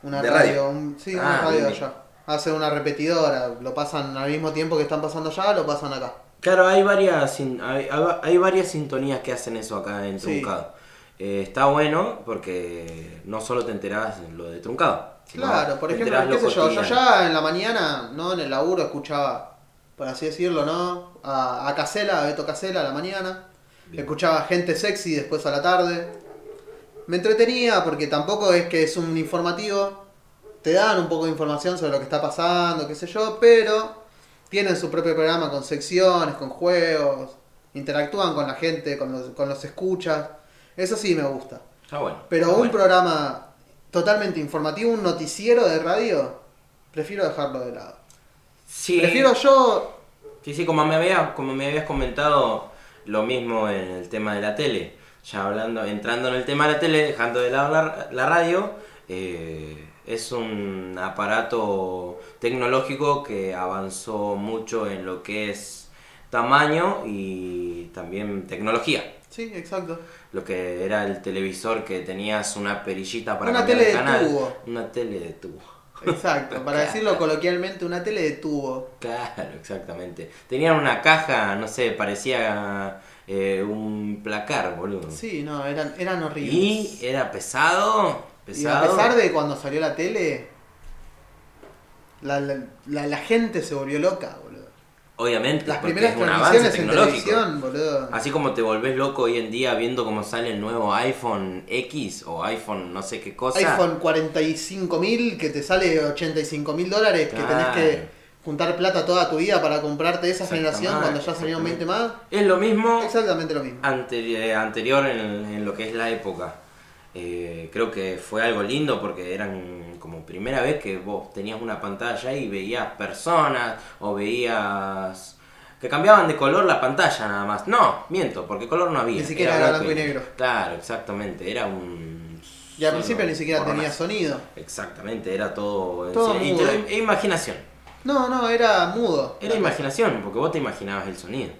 Una ¿De radio, radio? un- sí, Ah, una radio de allá. Hace una repetidora, lo pasan al mismo tiempo que están pasando allá, lo pasan acá. Claro, hay varias, hay, varias sintonías que hacen eso acá en Sí. Truncado. Eh, está bueno porque no solo te enterás de lo de Truncado. Claro, por ejemplo, qué sé yo, yo ya en la mañana, no en el laburo, escuchaba, por así decirlo, ¿no? A, a Casela, a Beto Casela a la mañana. Bien. Escuchaba gente sexy después a la tarde. Me entretenía porque tampoco es que es un informativo. Te dan un poco de información sobre lo que está pasando, qué sé yo, pero tienen su propio programa con secciones, con juegos, interactúan con la gente, con los, con los escuchas. Eso sí me gusta. Está bueno. Pero un bueno. programa totalmente informativo, un noticiero de radio, prefiero dejarlo de lado. Sí, Prefiero yo. sí, sí, como me, había, como me habías comentado lo mismo en el tema de la tele. Ya hablando, entrando en el tema de la tele, dejando de lado la, la radio, eh, es un aparato tecnológico que avanzó mucho en lo que es tamaño y también tecnología. Sí, exacto. Lo que era el televisor que tenías una perillita para Una tele el de canal. tubo. Una tele de tubo. Exacto. Para decirlo coloquialmente, una tele de tubo. Claro, exactamente. Tenían una caja, no sé, parecía eh, un placar, boludo. Sí, no, eran, eran horribles. Y era pesado, Y a pesar de cuando salió la tele, la, la, la- la gente se volvió loca, boludo. Obviamente, Las primeras es un avance en boludo. Así como te volvés loco hoy en día viendo cómo sale el nuevo iPhone X o iPhone no sé qué cosa. iPhone 45.000 que te sale 85 mil dólares, que tenés que juntar plata toda tu vida para comprarte esa generación cuando ya salieron 20 más. Es lo mismo Exactamente lo mismo. anteri- eh, anterior en, en lo que es la época. Eh, creo que fue algo lindo porque eran como primera vez que vos tenías una pantalla y veías personas o veías que cambiaban de color la pantalla nada más. No, miento, porque color no había. Ni siquiera era blanco y negro. Claro, exactamente, era un... Y al principio ni siquiera tenía sonido. Exactamente, era todo... en Todo y mudo. e imaginación. No, no, era mudo. Era imaginación, porque vos te imaginabas el sonido.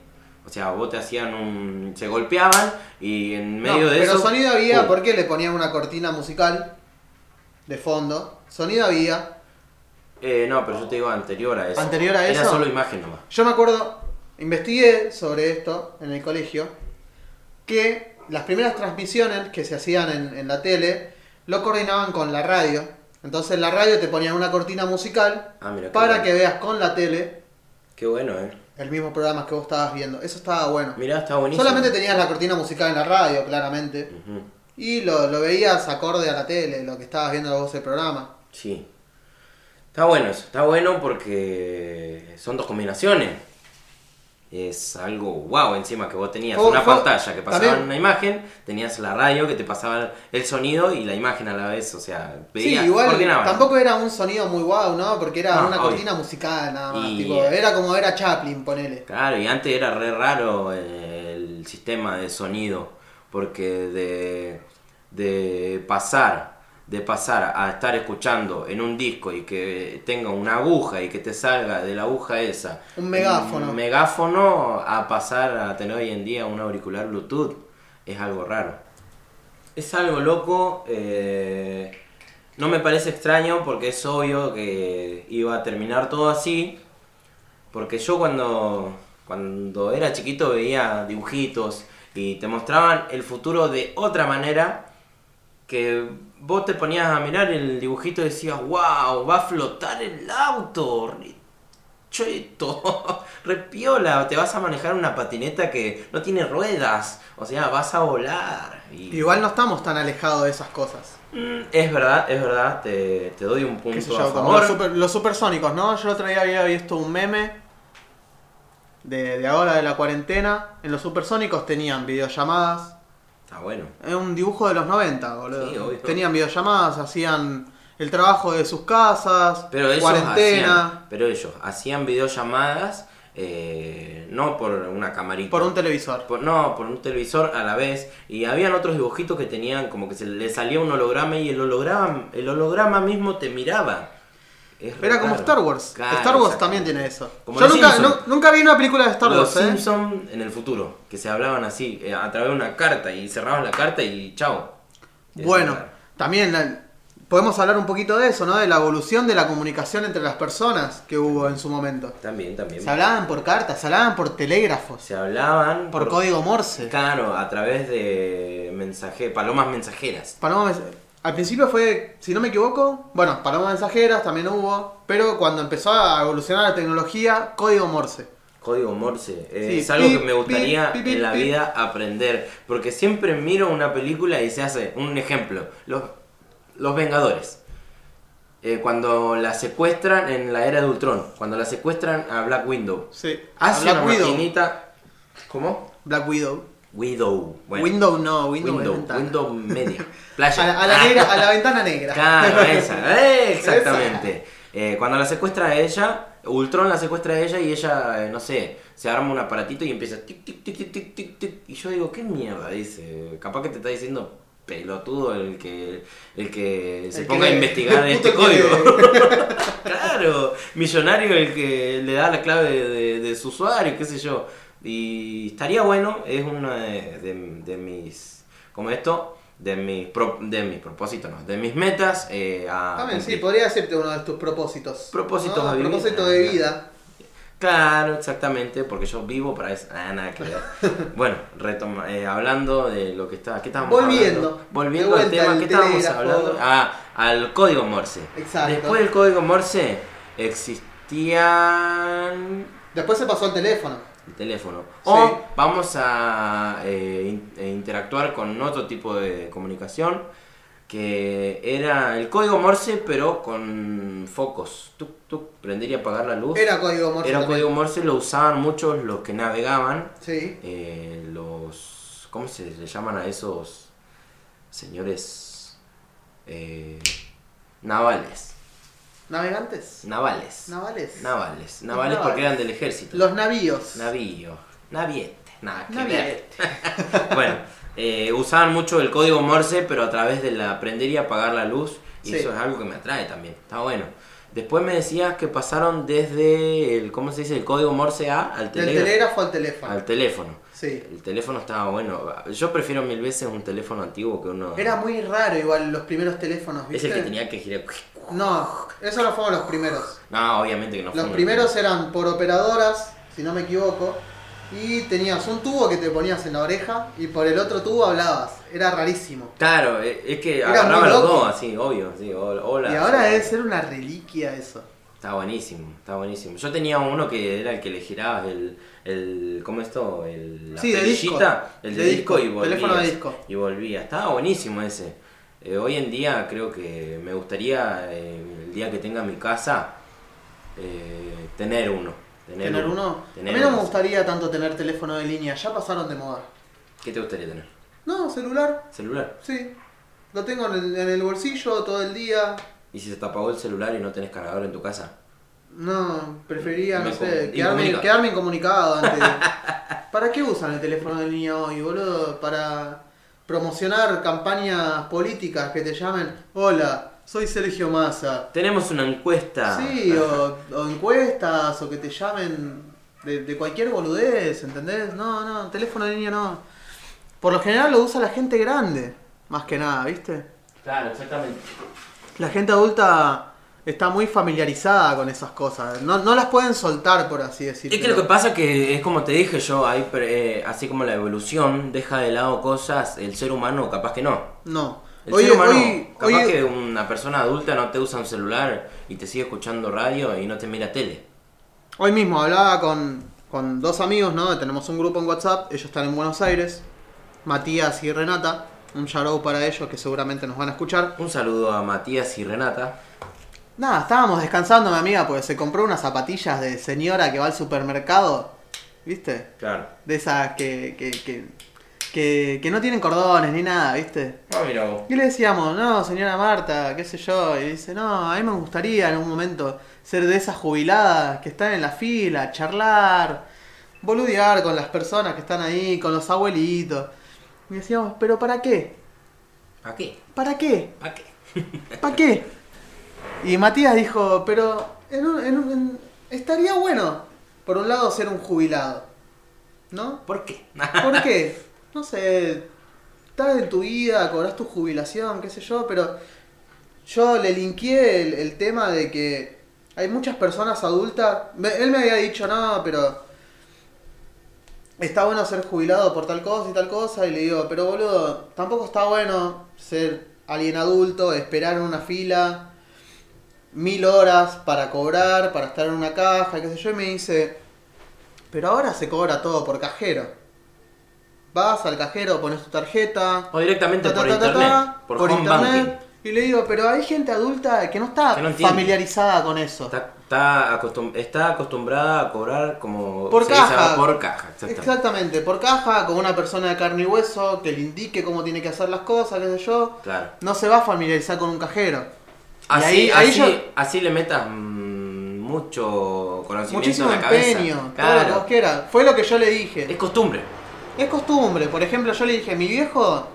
O sea, vos te hacían un... se golpeaban y en No, medio de pero eso... sonido había ¡pum! porque le ponían una cortina musical de fondo. Sonido había. Eh, no, pero yo te digo anterior a eso. ¿Anterior a Era eso? solo imagen nomás. Yo me acuerdo, investigué sobre esto en el colegio, que las primeras transmisiones que se hacían en, en la tele lo coordinaban con la radio. Entonces en la radio te ponían una cortina musical Ah, para bueno. que veas con la tele Qué bueno, eh. El mismo programa que vos estabas viendo. Eso estaba bueno. Mirá, está buenísimo. Solamente tenías la cortina musical en la radio, claramente. Y lo, lo veías acorde a la tele, lo que estabas viendo vos el programa. Sí. Está bueno eso. Está bueno porque son dos combinaciones. Es algo guau encima que vos tenías una fue- pantalla que pasaba también- una imagen, tenías la radio que te pasaba el sonido y la imagen a la vez, o sea, veías, sí, igual tampoco era un sonido muy guau, ¿no? Porque era No, una obvio. cortina musical nada más. Y- tipo, era como era Chaplin, ponele. Claro, y antes era re raro el el sistema de sonido, porque de, de pasar de pasar a estar escuchando en un disco y que tenga una aguja y que te salga de la aguja esa Un megáfono. un megáfono a pasar a tener hoy en día un auricular Bluetooth es algo raro es algo loco eh, no me parece extraño porque es obvio que iba a terminar todo así porque yo cuando cuando era chiquito veía dibujitos y te mostraban el futuro de otra manera que vos te ponías a mirar el dibujito y decías, wow, va a flotar el auto, cheto, repiola, te vas a manejar una patineta que no tiene ruedas, o sea, vas a volar. Y, Igual no estamos tan alejados de esas cosas. Mm, es verdad, es verdad, te, te doy un punto yo, a como favor. los, super- los supersónicos, ¿no? Yo el otro día había visto un meme de, de ahora de la cuarentena. En los supersónicos tenían videollamadas. Bueno. Es un dibujo de los 90, boludo. Sí, obvio. Tenían videollamadas, hacían el trabajo de sus casas, Pero ellos cuarentena, hacían, pero ellos hacían videollamadas eh, no por una camarita. por un televisor. Por- no, por un televisor a la vez. Y habían otros dibujitos que tenían como que se le salía un holograma y el holograma, el holograma mismo te miraba. Era como. Star Wars. Claro, Star Wars también tiene eso. Como Yo los nunca, nunca vi una película de Star Los Wars, ¿eh? Simpson en el futuro, que se hablaban así, eh, a través de una carta y cerraban la carta y chao. Bueno, también la- podemos hablar un poquito de eso, ¿no? De la evolución de la comunicación entre las personas que hubo en su momento. También, también. Se hablaban por cartas, se hablaban por telégrafos, Se hablaban por código Morse. Claro, a través de mensaje, palomas mensajeras. Palomas, al principio fue, si no me equivoco, bueno, palomas mensajeras también hubo, pero cuando empezó a evolucionar la tecnología, código Morse. Código Morse. eh, Sí, es algo que me gustaría en la vida aprender. Porque siempre miro una película y se hace un ejemplo. Los, los Vengadores. Eh, cuando la secuestran en la era de Ultron. Cuando la secuestran a Black Widow. Sí. Hace Black una Widow. maquinita. ¿Cómo? Black Widow. Widow. Bueno, Window no, Window, Window, media. Playa. A la, a la negra- a la ventana negra. Claro, esa, eh, exactamente. Eh, cuando la secuestra a ella, Ultron la secuestra a ella y ella, eh, no sé, se arma un aparatito y empieza tic, tic, tic, tic, tic, tic, tic. Y yo digo, ¿qué mierda? Dice, capaz que te está diciendo pelotudo el que, el que se El que ponga a investigar este código. claro, millonario el que le da la clave de, de- de su usuario, qué sé yo. Y estaría bueno, es uno de, de- de mis, como esto, de mis, pro- de mis propósitos, no, de mis metas eh, a También, sí, podría decirte uno de tus propósitos. Propósitos ¿no? a vivir. Propósito de vida. Claro, exactamente, porque yo vivo para eso. Ah, nada que ver. bueno, retoma, eh, hablando de lo que está, ¿qué estábamos Volviendo. hablando? Volviendo De al tema, ¿qué estábamos hablando? Ah, al código Morse. Exacto. Después del código Morse existían Después se pasó al teléfono. El teléfono. Sí. O vamos a eh, eh, interactuar con otro tipo de comunicación que era el código Morse pero con focos. Tuk, tuk, prender y apagar la luz. Era código Morse. Era también. código Morse, lo usaban muchos los que navegaban, Sí. eh, los... ¿Cómo se le llaman a esos señores eh, navales? ¿Navegantes? Navales. ¿Navales? Navales. Navales navales. porque eran del ejército. Los navíos. Navío. Naviete. Nada que Naviete. ver. bueno, eh, usaban mucho el código Morse, pero a través de la prender y apagar la luz. Y Sí. eso es algo que me atrae también. Está bueno. Después me decías que pasaron desde el, ¿cómo se dice? El código Morse A al Del teléfono. telégrafo al teléfono. Al teléfono. Sí. El teléfono estaba bueno. Yo prefiero mil veces un teléfono antiguo que uno. Era muy raro igual los primeros teléfonos, Es ¿viste? el que tenía que girar. No, esos no fueron los primeros. No, obviamente que no Los primeros eran por operadoras, si no me equivoco. Y tenías un tubo que te ponías en la oreja y por el otro tubo hablabas. Era rarísimo. Claro, eh, es que Era agarraba muy los loco. dos así, obvio. Sí, hola, hola. y ahora debe ser una reliquia eso. Está buenísimo, está buenísimo. Yo tenía uno que era el que le girabas el, el ¿cómo es esto? El, la Sí, de disco. el De de, disco, disco, y volvía. teléfono de disco. Y volvía. Estaba buenísimo ese. Eh, hoy en día creo que me gustaría, eh, el día que tenga mi casa, eh, tener uno. Tener, ¿Tener uno? Tener a mí no me gustaría tanto tener teléfono de línea, ya pasaron de moda. ¿Qué te gustaría tener? No, celular, ¿Celular? sí. Lo tengo en el, en el bolsillo todo el día. ¿Y si se te apagó el celular y no tenés cargador en tu casa? No, prefería, no sé, quedarme, incomunicado. quedarme incomunicado antes de- ¿Para qué usan el teléfono del niño hoy, boludo? Para promocionar campañas políticas que te llamen, hola, soy Sergio Massa. Tenemos una encuesta. Sí, o, o encuestas, o que te llamen de, de cualquier boludez, ¿entendés? No, no, teléfono de niño no. Por lo general lo usa la gente grande, más que nada, ¿viste? Claro, exactamente. La gente adulta está muy familiarizada con esas cosas. No, no las pueden soltar, por así decirlo. Es que lo que pasa que es como te dije yo, hay, eh, así como la evolución deja de lado cosas, el ser humano capaz que no. No. El ser humano, capaz que una persona adulta no te usa un celular y te sigue escuchando radio y no te mira tele. hoy mismo hablaba con, con dos amigos, ¿no? Tenemos un grupo en WhatsApp, ellos están en Buenos Aires, Matías y Renata. Un shout out para ellos que seguramente nos van a escuchar. Un saludo a Matías y Renata. Nada, estábamos descansando, mi amiga, porque se compró unas zapatillas de señora que va al supermercado. ¿Viste? Claro. De esas que, que, que, que, que no tienen cordones ni nada, ¿viste? Ah, mira vos. Y le decíamos, no, señora Marta, qué sé yo. Y dice, no, a mí me gustaría en un momento ser de esas jubiladas que están en la fila, charlar, boludear con las personas que están ahí, con los abuelitos. Y decíamos, ¿pero para qué? ¿Para qué? ¿Para qué? ¿Para qué? ¿Para qué? Y Matías dijo, pero en un- en un- en- estaría bueno, por un lado, ser un jubilado. ¿No? ¿Por qué? ¿Por qué? No sé, estás en tu vida, cobras tu jubilación, qué sé yo, pero yo le linkeé el, el tema de que hay muchas personas adultas. Él me había dicho, no, pero está bueno ser jubilado por tal cosa y tal cosa, y le digo, pero boludo, tampoco está bueno ser alguien adulto, esperar en una fila mil horas para cobrar, para estar en una caja, qué sé yo, y me dice, pero ahora se cobra todo por cajero. Vas al cajero, pones tu tarjeta, O directamente ta, ta, por ta, internet. por, por internet, banking. y le digo, pero hay gente adulta que no está Que no entiende. familiarizada con eso. Está, está, acostum- está acostumbrada a cobrar como Por se caja. por caja, exactamente. Exactamente, por caja, con una persona de carne y hueso que le indique cómo tiene que hacer las cosas, qué sé yo. Claro. No se va a familiarizar con un cajero. Así, ahí- ahí así, yo- así le metas mm, mucho conocimiento Muchísimo en la cabeza. empeño, todo lo que Claro. vos quieras. Fue lo que yo le dije. Es costumbre. Es costumbre, por ejemplo, yo le dije, mi viejo,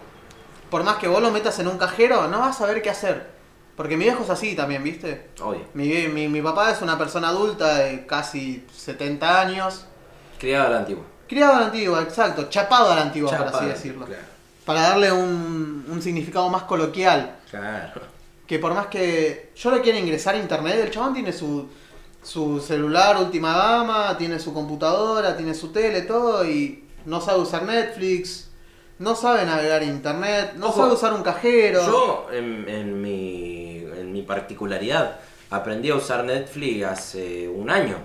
por más que vos lo metas en un cajero, no vas a saber qué hacer. Porque mi viejo es así también, ¿viste? Obvio. Mi, mi, mi papá es una persona adulta de casi 70 años. Criado a la antigua. Criado a la antigua, exacto. Chapado a la antigua, por Chapado, así decirlo. Claro. Para darle un, un significado más coloquial. Claro. Que por más que yo le quiera ingresar a internet, el chabón tiene su, su celular última gama, tiene su computadora, tiene su tele, todo, y no sabe usar Netflix, no sabe navegar internet, no Ojo, sabe usar un cajero. Yo, en, en mi, en mi particularidad, aprendí a usar Netflix hace un año.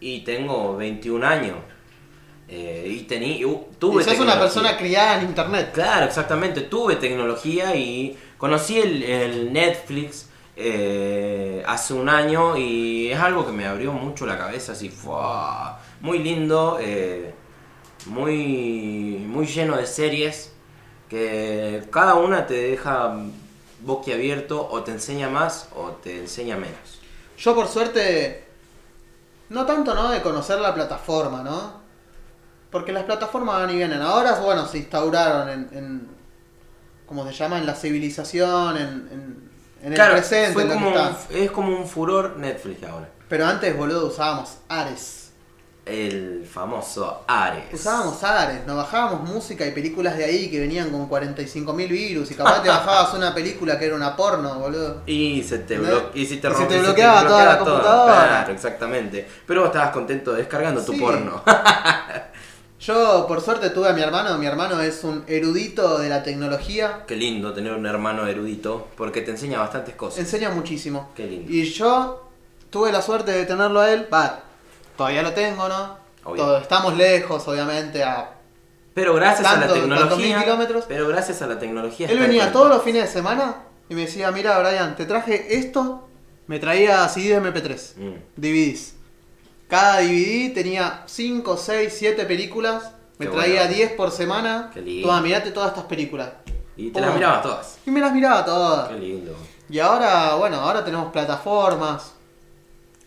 Y tengo 21 años. Eh, y tení, tuve y sos una persona criada en internet. Claro, exactamente. Tuve tecnología y conocí el, el Netflix eh, hace un año y es algo que me abrió mucho la cabeza. Así, ¡fua! muy lindo, eh, muy, muy lleno de series que cada una te deja boquiabierto o te enseña más o te enseña menos. Yo por suerte, no tanto, ¿no? De conocer la plataforma, ¿no? Porque las plataformas van y vienen. Ahora, bueno, se instauraron en, en ¿cómo se llama? En la civilización, en, en, en el Claro, presente, fue en lo que como, es como un furor Netflix ahora. Pero antes, boludo, usábamos Ares. El famoso Ares. Usábamos Ares, nos bajábamos música y películas de ahí que venían con 45.000 virus y capaz te bajabas una película que era una porno, boludo. Y se te, blo- y si te Y se te bloqueaba toda la computadora. Claro, exactamente. Pero vos estabas contento descargando tu porno. Yo, por suerte, tuve a mi hermano. Mi hermano es un erudito de la tecnología. Qué lindo tener un hermano erudito, porque te enseña bastantes cosas. Enseña muchísimo. Qué lindo. Y yo tuve la suerte de tenerlo a él. Va, todavía lo tengo, ¿no? Todo- estamos lejos, obviamente. A... Pero gracias a la tecnología. kilómetros. Pero gracias a la tecnología. Él venía todos los fines de semana y me decía, mira, Brian, te traje esto. Me traía CD de MP3. Mm. DVDs. Cada DVD tenía 5, 6, 7 películas. Me Qué traía bueno. 10 por semana. Qué lindo. Toma, mirate todas estas películas. Y te Pum. las mirabas todas. Y me las miraba todas. Qué lindo. Y ahora, bueno, ahora tenemos plataformas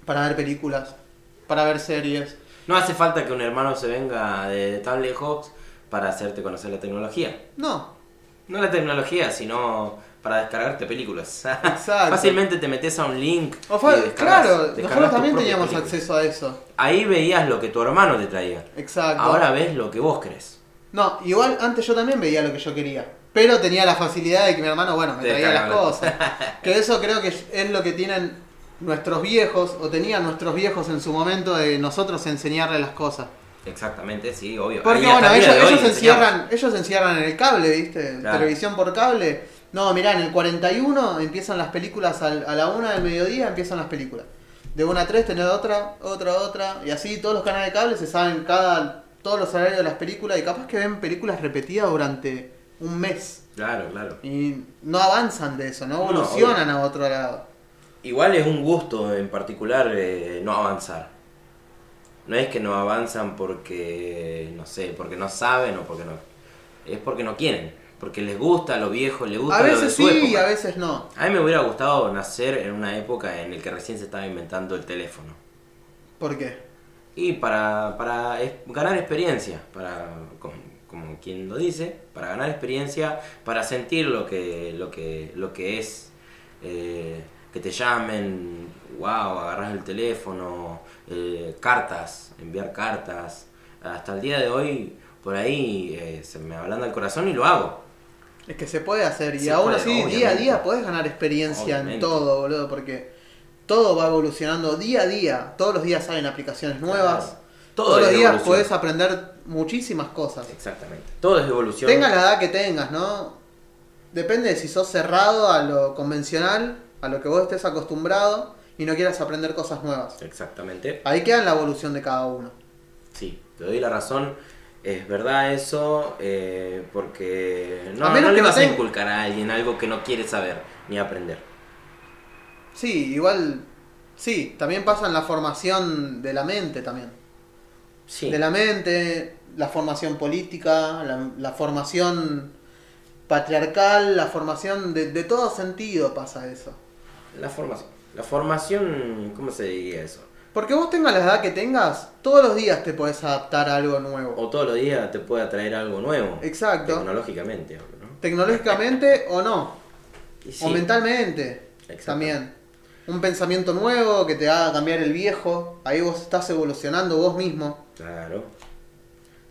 para ver películas, para ver series. No hace falta que un hermano se venga de tan lejos para hacerte conocer la tecnología. No, No la tecnología, sino para descargarte películas. Exacto. Fácilmente te metes a un link. O fue- y descargas- claro, nosotros también teníamos película. acceso a eso. Ahí veías lo que tu hermano te traía. Exacto. Ahora ves lo que vos querés. No, igual antes yo también veía lo que yo quería. Pero tenía la facilidad de que mi hermano, bueno, me Te traía las cosas. Que eso creo que es lo que tienen nuestros viejos, o tenían nuestros viejos en su momento de nosotros enseñarle las cosas. Exactamente, sí, obvio. Porque bueno, ellos, ellos se encierran, ellos encierran en el cable, ¿viste? Claro. Televisión por cable. No, mirá, en el 41 empiezan las películas al- a la una del mediodía, empiezan las películas. De una a tres tenés otra, otra, otra. Y así todos los canales de cable se saben cada todos los horarios de las películas y capaz que ven películas repetidas durante un mes. Claro, claro. Y no avanzan de eso, no No, evolucionan a otro lado. Igual es un gusto en particular eh, no avanzar. No es que no avanzan porque, no sé, porque no saben o porque no... Es porque no quieren. Porque les gusta lo viejo, les gusta A lo de veces su sí época. y a veces no. A mí me hubiera gustado nacer en una época en la que recién se estaba inventando el teléfono. ¿Por qué? Y para, para es- ganar experiencia, para, como, como quien lo dice, para ganar experiencia, para sentir lo que, lo que, lo que es, eh, que te llamen, wow, agarras el teléfono, eh, cartas, enviar cartas. Hasta el día de hoy, por ahí eh, se me ablanda el corazón y lo hago. Es que se puede hacer y Se aún puede, así día a día podés ganar experiencia en todo, boludo, porque todo va evolucionando día a día. Todos los días salen aplicaciones nuevas. Claro. Todo Todos los días evolución. podés aprender muchísimas cosas. Exactamente. Todo es evolución. Tengas la edad que tengas, ¿no? Depende de si sos cerrado a lo convencional, a lo que vos estés acostumbrado y no quieras aprender cosas nuevas. Exactamente. Ahí queda la evolución de cada uno. Sí, te doy la razón. Es verdad eso, eh, porque no, A menos no le que no vas a inculcar a alguien algo que no quiere saber ni aprender. Sí, igual, sí, también pasa en la formación de la mente también. Sí, de la mente, la formación política, la, la formación patriarcal, la formación de, de todo sentido pasa eso. la formación. La formación, ¿cómo se diría eso? Porque vos tengas la edad que tengas, todos los días te podés adaptar a algo nuevo. O todos los días te puede atraer algo nuevo. Exacto. Tecnológicamente, ¿no? Tecnológicamente o no, sí, o mentalmente Exacto. también. Un pensamiento nuevo que te haga cambiar el viejo, ahí vos estás evolucionando vos mismo. Claro.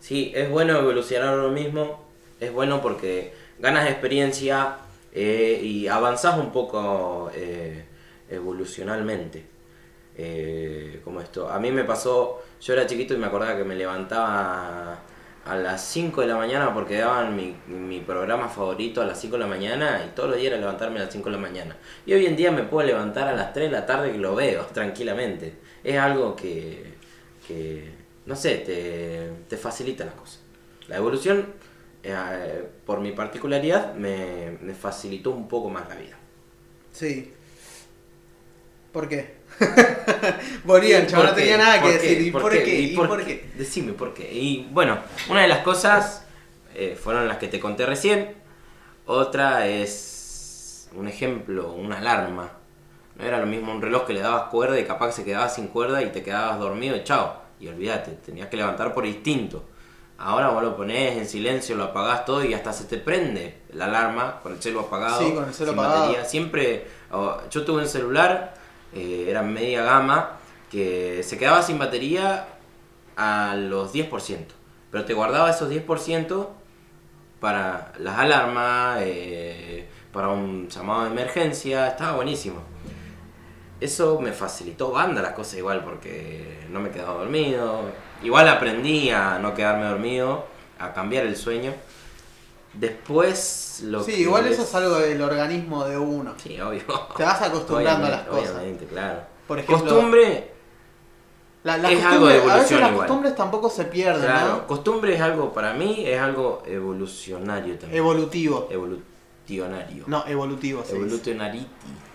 Sí, es bueno evolucionar uno mismo. Es bueno porque ganas experiencia eh, y avanzás un poco eh, evolucionalmente. Eh, como esto. A mí me pasó, yo era chiquito y me acordaba que me levantaba a las 5 de la mañana porque daban mi, mi programa favorito a las 5 de la mañana y todos los días era levantarme a las 5 de la mañana. Y hoy en día me puedo levantar a las 3 de la tarde que lo veo tranquilamente. Es algo que, que no sé, te, te facilita las cosas. La evolución, eh, por mi particularidad, me, me facilitó un poco más la vida. Sí. ¿Por qué? Moría, el chaval no tenía nada que decir. ¿Y por, qué? ¿Y ¿Y por por qué? qué? Decime por qué. Y bueno, una de las cosas eh, fueron las que te conté recién. Otra es un ejemplo, una alarma. No era lo mismo un reloj que le dabas cuerda y capaz que se quedaba sin cuerda y te quedabas dormido y chao. Y olvídate, tenías que levantar por instinto. Ahora vos lo ponés en silencio, lo apagás todo y hasta se te prende la alarma con el celo apagado. Sí, con el celo apagado. batería. Siempre, oh, yo tuve un celular, eh, era media gama, que se quedaba sin batería a los 10%. Pero te guardaba esos 10% para las alarmas, eh, para un llamado de emergencia, estaba buenísimo. Eso me facilitó banda las cosas igual porque no me quedaba dormido. Igual aprendí a no quedarme dormido, a cambiar el sueño. Después lo Sí, que igual es- eso es algo del organismo de uno. Sí, obvio. Te vas acostumbrando a las Obviamente, cosas. Obviamente, claro. Por ejemplo, Costumbre, La, la es algo de a veces evolución las igual. costumbres tampoco se pierden, claro. ¿no? Costumbre es algo, para mí, es algo evolucionario también. Evolutivo. No, evolutivo, sí. Evolutionarity.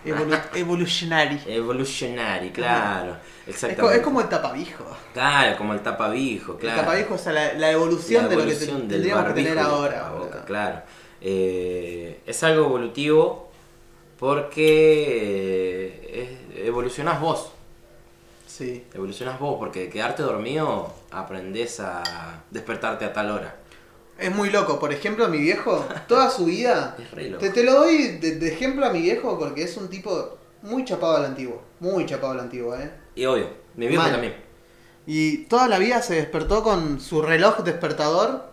Evolu- evolutionary. Evolutionary, claro. Exactamente. es como el tapabijo. Claro, como el tapabijo, claro. El tapabijo es la, la evolución La de lo que evolución te- tendríamos que tener ahora. boludo. Claro. Eh, es algo evolutivo porque eh, evolucionás vos. Sí. Evolucionas vos, porque quedarte dormido aprendes a despertarte a tal hora. Es muy loco. Por ejemplo, mi viejo, toda su vida. Es re loco. Te, te lo doy de, de ejemplo a mi viejo porque es un tipo muy chapado al antiguo. Muy chapado al antiguo, ¿eh? Y obvio, mi viejo Mal. también. Y toda la vida se despertó con su reloj despertador.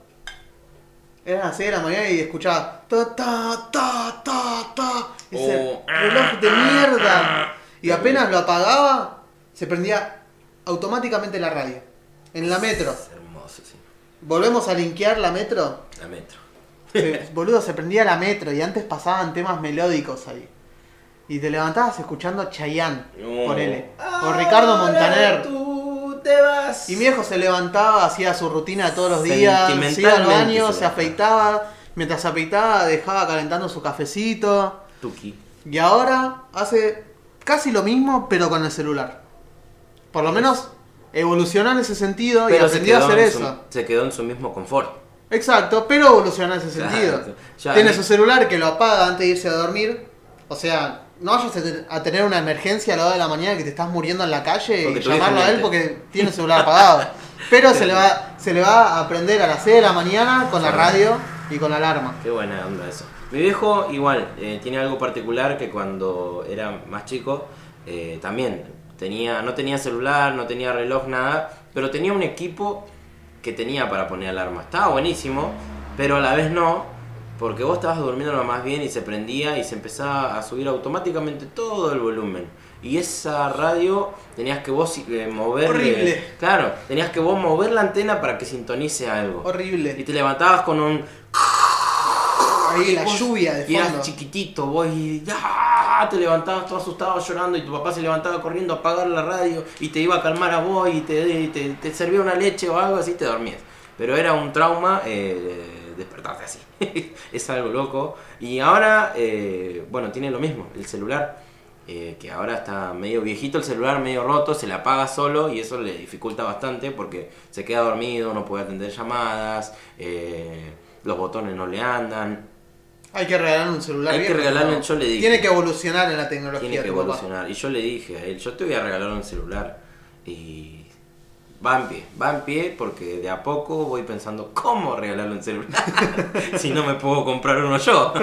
Eran las 6 de la mañana y escuchaba. Ta, ta, ta, ta, ta. Ese Oh. reloj de mierda. Y apenas lo apagaba, se prendía automáticamente la radio. En la metro. Volvemos a linkear la metro. La metro. Boludo, se prendía la metro y antes pasaban temas melódicos ahí. Y te levantabas escuchando Chayanne, No. ponele. O Ricardo Montaner. Tú te vas. Y mi viejo se levantaba, hacía su rutina de todos los días, se iba al baño, se afeitaba, mientras se afeitaba dejaba calentando su cafecito. Tuki. Y ahora hace casi lo mismo, pero con el celular. Por lo menos evolucionó en ese sentido y Pero aprendió a hacer eso. su, se quedó en su mismo confort. Exacto, pero evolucionó en ese sentido. ya Tiene su celular que lo apaga antes de irse a dormir. O sea, no vayas a te- a tener una emergencia a la hora de la mañana que te estás muriendo en la calle Porque y llamarlo a él porque tiene el celular apagado. Pero se le va, se le va a aprender a las 6 de la mañana con la radio y con la alarma. Qué buena onda eso. Mi viejo igual, eh, tiene algo particular que cuando era más chico, eh, también tenía, no tenía celular, no tenía reloj, nada, pero tenía un equipo que tenía para poner alarma. Estaba buenísimo, pero a la vez no, porque vos estabas durmiendo lo más bien y se prendía y se empezaba a subir automáticamente todo el volumen. Y esa radio tenías que vos eh, moverle. Horrible. Claro, tenías que vos mover la antena para que sintonice algo. Y Horrible. te levantabas con un Ahí la vos- lluvia de Y eras fondo. chiquitito, vos y ¡ah! Te levantabas todo asustado llorando y tu papá se levantaba corriendo a apagar la radio y te iba a calmar a vos y te, te, te servía una leche o algo así te dormías. Pero era un trauma eh, despertarte así. es algo loco. Y ahora, eh, bueno, tiene lo mismo, el celular. eh, que ahora está medio viejito el celular, medio roto, se le apaga solo y eso le dificulta bastante porque se queda dormido, no puede atender llamadas, los botones no le andan. Hay que regalarle un celular. Hay que regalarle, ¿no? yo le dije. Tiene que evolucionar en la tecnología. Tiene que papá. evolucionar. Y yo le dije a él, yo te voy a regalar un celular. Y va en pie, va en pie porque de a poco voy pensando cómo regalarle un celular. si no me puedo comprar uno yo.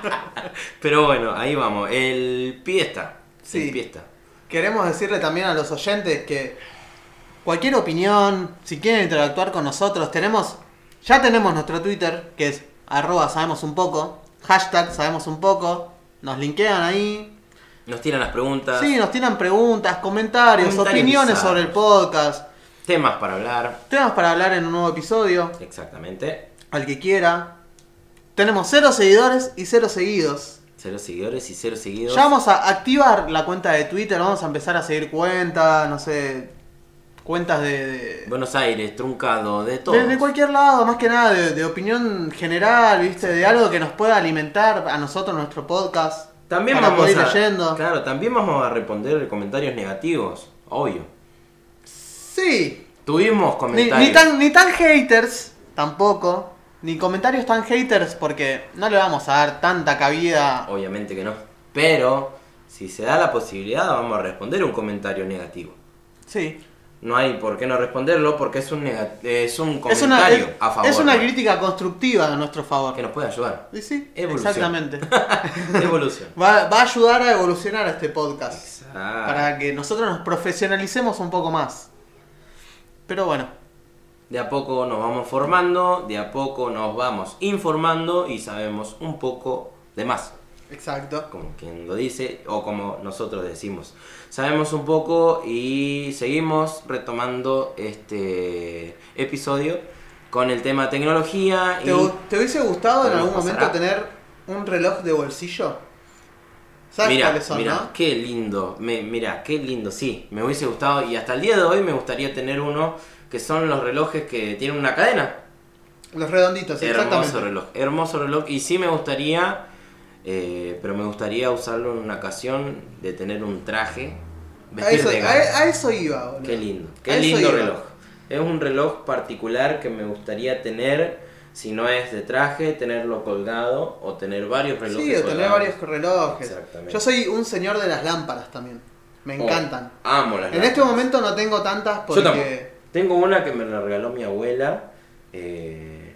Pero bueno, ahí vamos. El pie está. Sí. El pie está. Queremos decirle también a los oyentes que cualquier opinión, si quieren interactuar con nosotros, tenemos, ya tenemos nuestro Twitter, que es arroba sabemos un poco, hashtag sabemos un poco, nos linkean ahí. Nos tiran las preguntas, Sí, nos tiran preguntas, comentarios, Comentarios opiniones sobre el podcast, temas para hablar. temas para hablar en un nuevo episodio, Exactamente. al que quiera. Tenemos cero seguidores y cero seguidos. Cero seguidores y cero seguidos. Ya vamos a activar la cuenta de Twitter, vamos a empezar a seguir cuentas, no sé, cuentas de... de- Buenos Aires, truncado, de todo. De, de cualquier lado, más que nada de, de opinión general, ¿viste? De algo que nos pueda alimentar a nosotros nuestro podcast. También para vamos poder ir a, leyendo. Claro, también vamos a responder comentarios negativos, obvio. Sí. Tuvimos Ni, comentarios. ni tan, ni tan haters, tampoco. Ni comentarios tan haters porque no le vamos a dar tanta cabida. Obviamente que no. Pero, si se da la posibilidad, vamos a responder un comentario negativo. Sí. No hay por qué no responderlo porque es un, es un Es una, comentario es, a favor. es una crítica constructiva a nuestro favor. que nos puede ayudar. Y sí, Evolución. exactamente. Evolución. Va, va a ayudar a evolucionar a este podcast. Exacto. Para que nosotros nos profesionalicemos un poco más. Pero bueno, De a poco nos vamos formando, de a poco nos vamos informando y sabemos un poco de más. exacto. como quien lo dice o como nosotros decimos. Sabemos un poco y seguimos retomando este episodio con el tema tecnología ¿Te, te hubiese gustado en ¿Cómo algún pasará? momento tener un reloj de bolsillo? ¿Sabes mira, cuáles son, mira, no? qué lindo, me, mira, qué lindo, sí, me hubiese gustado y hasta el día de hoy me gustaría tener uno que son los relojes que tienen una cadena. Los redonditos, Hermoso exactamente. reloj, hermoso reloj y sí me gustaría, eh, pero me gustaría usarlo en una ocasión de tener un traje, A eso, de a, gala. a eso iba, boludo. Qué lindo, qué lindo reloj. Es un reloj particular que me gustaría tener, si no es de traje, tenerlo colgado o tener varios relojes. Sí, o tener varios relojes. Exactamente. Yo soy un señor de las lámparas también. Me Oh, encantan. amo las En este momento no tengo tantas Yo porque... Tengo una que me la regaló mi abuela. eh,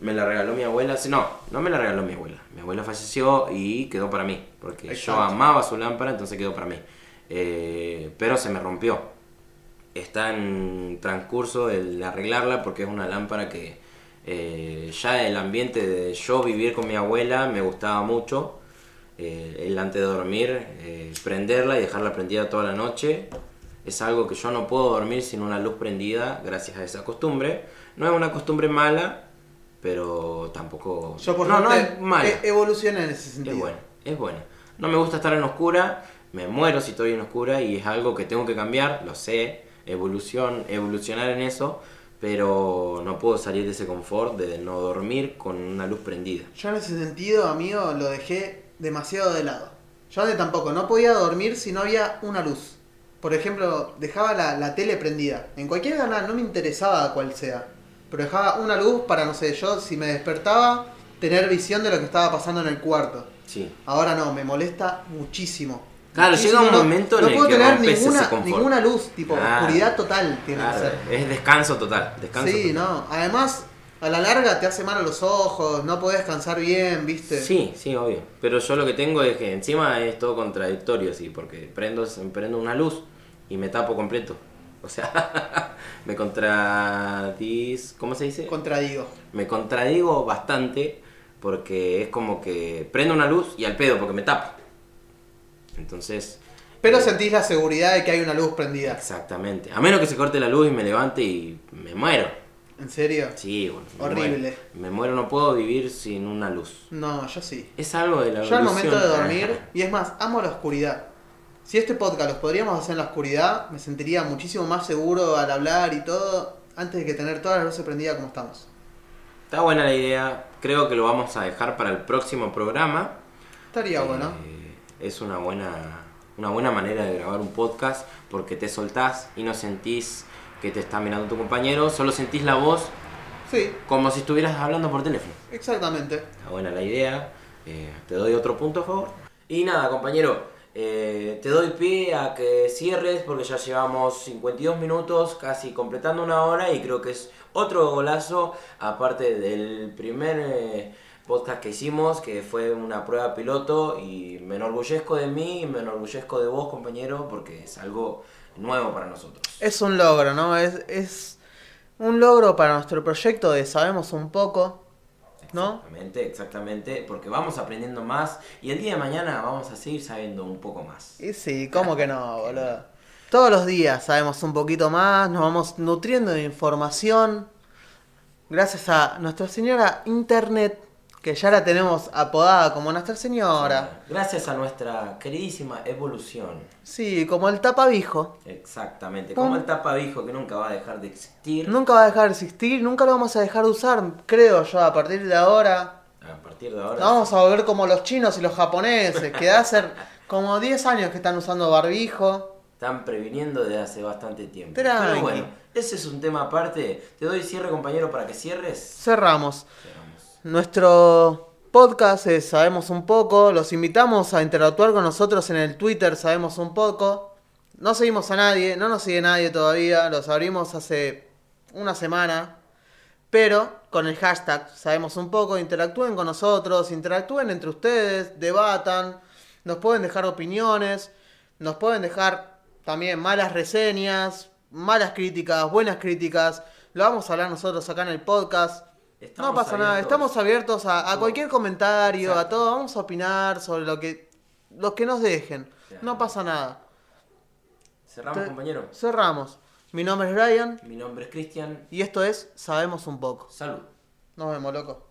me la regaló mi abuela. No, no me la regaló mi abuela. Abuela falleció y quedó para mí. Porque yo amaba su lámpara, entonces quedó para mí. Eh, pero se me rompió. Está en transcurso el arreglarla porque es una lámpara que eh, ya el ambiente de yo vivir con mi abuela me gustaba mucho. Eh, el antes de dormir, eh, prenderla y dejarla prendida toda la noche. Es algo que yo no puedo dormir sin una luz prendida gracias a esa costumbre. No es una costumbre mala, pero tampoco... Yo por no, no es mala. e- evolucioné en ese sentido. Es buena, es buena. No me gusta estar en oscura, me muero si estoy en oscura y es algo que tengo que cambiar, lo sé, evolución, evolucionar en eso, pero no puedo salir de ese confort de no dormir con una luz prendida. Yo en ese sentido, amigo, lo dejé demasiado de lado. Yo antes tampoco, no podía dormir si no había una luz. Por ejemplo, dejaba la, la tele prendida. En cualquier canal, no me interesaba cuál sea. Pero dejaba una luz para, no sé, yo si me despertaba, tener visión de lo que estaba pasando en el cuarto. Sí. Ahora no, me molesta muchísimo. Claro, Muchísimo, llega un no- momento en no el puedo que tener ninguna, ninguna luz, tipo Claro. oscuridad total tiene Claro, que ser. es descanso total, descanso Sí, total. no. Además, a la larga te hace mal a los ojos, no podés descansar bien, ¿viste? Sí, sí, obvio. Pero yo lo que tengo es que encima es todo contradictorio, sí, porque prendo, prendo una luz y me tapo completo. O sea, me contradis... ¿Cómo se dice? Contradigo. Me contradigo bastante porque es como que prendo una luz y al pedo porque me tapo. Entonces... Pero eh, sentís la seguridad de que hay una luz prendida. Exactamente. A menos que se corte la luz y me levante y me muero. ¿En serio? Sí, bueno. me Horrible. muero. Me muero, no puedo vivir sin una luz. No, yo sí. Es algo de la Yo al momento de dormir, y es más, amo la oscuridad. Si este podcast los podríamos hacer en la oscuridad, me sentiría muchísimo más seguro al hablar y todo, antes de que tener todas las luces prendidas como estamos. Está buena la idea. Creo que lo vamos a dejar para el próximo programa. Estaría bueno. Eh, es una buena, una buena manera de grabar un podcast porque te soltás y no sentís que te está mirando tu compañero, solo sentís la voz Sí, como si estuvieras hablando por teléfono. exactamente. Está buena la idea. eh, te doy otro punto a favor. Y nada, compañero. Eh, te doy pie a que cierres porque ya llevamos 52 minutos, casi completando una hora y creo que es otro golazo, aparte del primer eh, podcast que hicimos, que fue una prueba piloto y me enorgullezco de mí y me enorgullezco de vos, compañero, porque es algo nuevo para nosotros. Es un logro, ¿no? Es, es un logro para nuestro proyecto de Sabemos un poco, ¿no? Exactamente, exactamente, porque vamos aprendiendo más y el día de mañana vamos a seguir sabiendo un poco más. Y sí, ¿cómo que no, boludo? Todos los días sabemos un poquito más, nos vamos nutriendo de información. Gracias a Nuestra Señora Internet, que ya la tenemos apodada como Nuestra Señora. Gracias a nuestra queridísima evolución. Sí, como el tapabijo. Exactamente. Como el tapabijo que nunca va a dejar de existir. Nunca va a dejar de existir, nunca lo vamos a dejar de usar, creo yo, a partir de ahora. A partir de ahora. Vamos a volver como los chinos y los japoneses, que hace como 10 años que están usando barbijo. Están previniendo desde hace bastante tiempo. Tranqui. Pero bueno, ese es un tema aparte. Te doy cierre, compañero, para que cierres. Cerramos. Cerramos. Nuestro podcast es Sabemos un poco. Los invitamos a interactuar con nosotros en el Twitter Sabemos un poco. No seguimos a nadie, no nos sigue nadie todavía. Los abrimos hace una semana. Pero con el hashtag Sabemos un poco, interactúen con nosotros, interactúen entre ustedes, debatan, nos pueden dejar opiniones, nos pueden dejar también malas reseñas, malas críticas, buenas críticas. Lo vamos a hablar nosotros acá en el podcast. Estamos no pasa nada, estamos abiertos a, cualquier comentario, Exacto. a todo. Vamos a opinar sobre lo que, los que nos dejen. No pasa nada. Cerramos, Te- compañero. Cerramos. Mi nombre es Brian Mi nombre es Cristian. y esto es Sabemos un poco. Salud. Nos vemos, loco.